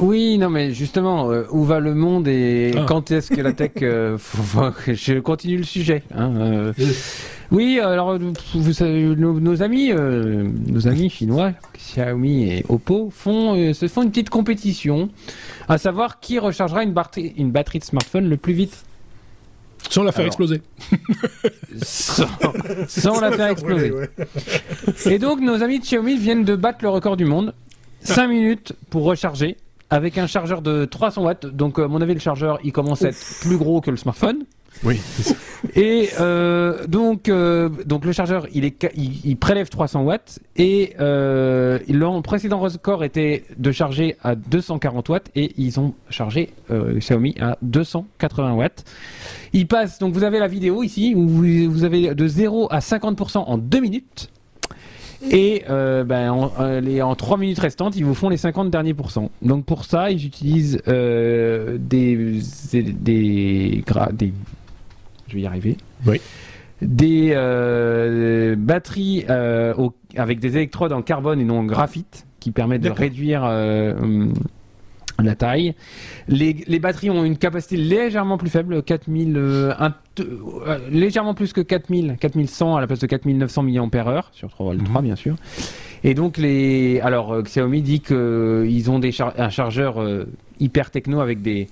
Speaker 2: Oui, non, mais justement, euh, où va le monde et ah. quand est-ce que la tech. Euh, je continue le sujet. Hein, oui, alors vous savez, nos, amis, nos amis chinois, Xiaomi et Oppo, font, se font une petite compétition, à savoir qui rechargera une batterie, une batterie de smartphone le plus vite.
Speaker 1: Sans la faire exploser.
Speaker 2: sans, la faire exploser. Et donc, nos amis de Xiaomi viennent de battre le record du monde. 5 minutes pour recharger avec un chargeur de 300 watts. Donc, à mon avis, le chargeur, il commence à être plus gros que le smartphone.
Speaker 1: Oui.
Speaker 2: Et euh, donc, euh, donc le chargeur, il, est, il, prélève 300 watts et euh, le précédent record était de charger à 240 watts et ils ont chargé euh, Xiaomi à 280 watts. Il passe, donc vous avez la vidéo ici où vous, vous avez de 0 à 50% en 2 minutes. Et euh, ben, en, euh, les, en 3 minutes restantes, ils vous font les 50 derniers pourcents. Donc pour ça, ils utilisent euh, des, des, des, des, Je vais y arriver.
Speaker 1: Oui.
Speaker 2: Des euh, batteries au, avec des électrodes en carbone et non en graphite qui permettent de réduire la taille. Les, les, batteries ont une capacité légèrement plus faible, 4000, euh, euh, légèrement plus que 4000, 4100 à la place de 4900 mAh sur 3 v 3 bien sûr. Et donc les, alors euh, Xiaomi dit qu'ils ont des un chargeur hyper techno avec des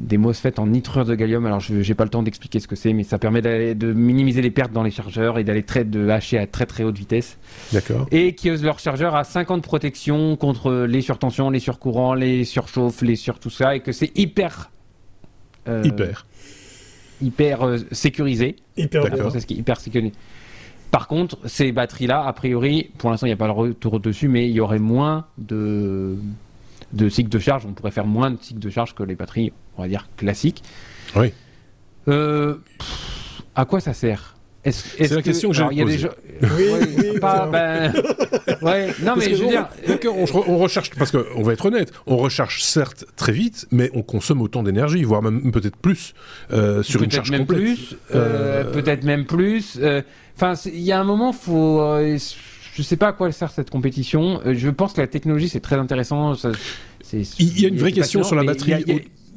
Speaker 2: des MOSFET en nitrure de gallium. Alors, je n'ai pas le temps d'expliquer ce que c'est, mais ça permet de minimiser les pertes dans les chargeurs et d'aller très de hacher à très très haute vitesse.
Speaker 1: D'accord.
Speaker 2: Et qui leur chargeur à 50 protections contre les surtensions, les surcourants, les surchauffes, les sur tout ça, et que c'est hyper.
Speaker 1: Euh, hyper.
Speaker 2: Hyper euh, sécurisé.
Speaker 3: Hyper
Speaker 2: C'est hyper sécurisé. Par contre, ces batteries-là, a priori, pour l'instant, il n'y a pas le retour dessus, mais il y aurait moins de de cycle de charge. On pourrait faire moins de cycle de charge que les batteries, on va dire, classiques.
Speaker 1: Oui.
Speaker 2: Euh, à quoi ça sert?
Speaker 1: C'est la question que j'ai posée.
Speaker 3: Oui, oui,
Speaker 2: pas, ben... ouais. Non, mais je veux dire...
Speaker 1: on, recherche, parce qu'on va être honnête, on recherche certes très vite, mais on consomme autant d'énergie, voire même peut-être plus euh, sur une charge
Speaker 2: même
Speaker 1: complète.
Speaker 2: Plus, euh, Peut-être même plus. Enfin, il y a un moment, faut je sais pas à quoi sert cette compétition. Euh, je pense que la technologie, c'est très intéressant.
Speaker 1: il y a une vraie question sur la batterie.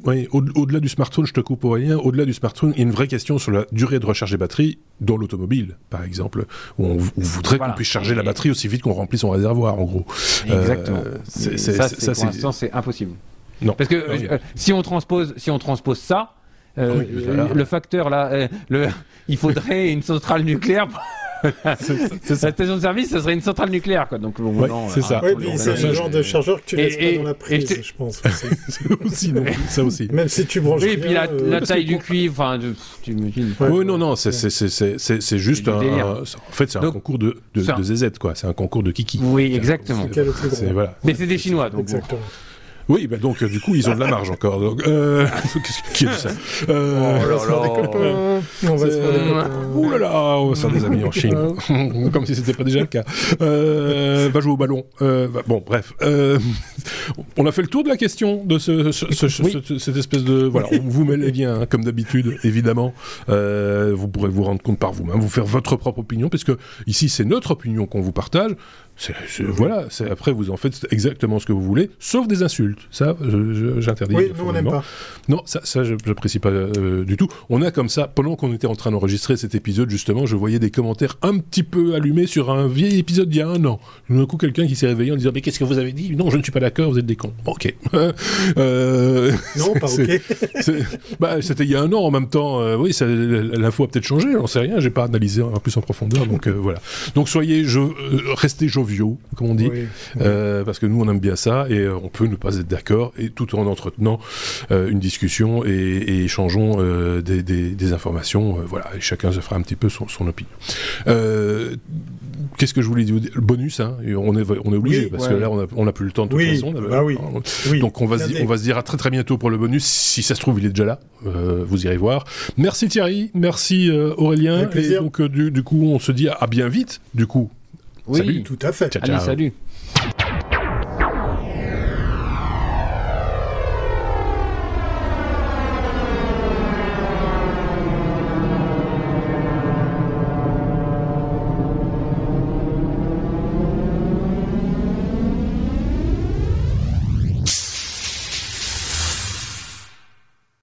Speaker 1: au-delà du smartphone, je te coupe pour rien, au-delà du smartphone, il y a une vraie question sur la durée de recharge des batteries dans l'automobile, par exemple, où on, voudrait qu'on puisse charger la batterie aussi vite qu'on remplit son réservoir, en gros.
Speaker 2: Exactement. Euh, ça, c'est, pour l'instant, c'est impossible.
Speaker 1: Non.
Speaker 2: Parce que euh, si, on transpose, si on transpose ça, le facteur là, le, il faudrait une centrale nucléaire c'est ça. station de service, ça serait une centrale nucléaire, quoi. Donc,
Speaker 1: c'est ça.
Speaker 3: c'est le genre de chargeur que tu laisses pas dans la prise, je pense.
Speaker 1: aussi, ça aussi.
Speaker 3: Même si tu branches.
Speaker 2: Oui, et puis la, euh, taille du cuivre, enfin, tu
Speaker 1: imagines. Oui, non, non, c'est juste un, En fait, c'est un concours de, de, ZZ, quoi. C'est un concours de kiki.
Speaker 2: Oui, exactement. Mais c'est des Chinois, donc.
Speaker 3: Exactement.
Speaker 1: Oui, bah donc euh, du coup ils ont de la marge encore. Donc, euh... qui est ça
Speaker 3: euh... Oh là là. On va se faire des copains.
Speaker 1: Ouh là là, on va se faire des amis en Chine, comme si c'était pas déjà le cas. Euh, va jouer au ballon. Euh, bon, bref, euh, on a fait le tour de la question de ce, ce, ce, oui. cette espèce de voilà. On vous met les liens hein, comme d'habitude, évidemment. Euh, vous pourrez vous rendre compte par vous-même, vous faire votre propre opinion, puisque ici c'est notre opinion qu'on vous partage. Voilà, après vous en faites exactement ce que vous voulez, sauf des insultes. Ça, j'interdis.
Speaker 3: Oui, nous on n'aime pas.
Speaker 1: Non, ça, ça j'apprécie pas euh, du tout. On a comme ça, pendant qu'on était en train d'enregistrer cet épisode, justement, je voyais des commentaires un petit peu allumés sur un vieil épisode d'il y a un an. D'un coup, quelqu'un qui s'est réveillé en disant Mais qu'est-ce que vous avez dit? Non, je ne suis pas d'accord, vous êtes des cons. ok.
Speaker 3: euh, non, pas ok.
Speaker 1: bah, c'était il y a un an en même temps. Euh, oui, l'info a peut-être changé, j'en sais rien, j'ai pas analysé un plus en profondeur. Donc voilà. Donc soyez, je, restez joviaux comme on dit, euh, parce que nous on aime bien ça et euh, on peut ne pas être d'accord et tout en entretenant euh, une discussion et, et échangeons des, des, des, informations, voilà, et chacun se fera un petit peu son, son opinion. Qu'est-ce que je voulais dire? Le bonus, hein, on est on est obligé parce que là on a, plus le temps de toute façon.
Speaker 3: Ah oui.
Speaker 1: Donc on va se, on va se dire à très très bientôt pour le bonus. Si ça se trouve il est déjà là, vous irez voir. Merci Thierry, merci Aurélien. Et donc du, du coup on se dit à bien vite. Du coup
Speaker 2: oui,
Speaker 3: salut.
Speaker 2: tout à fait. Ciao, ciao. Allez, salut.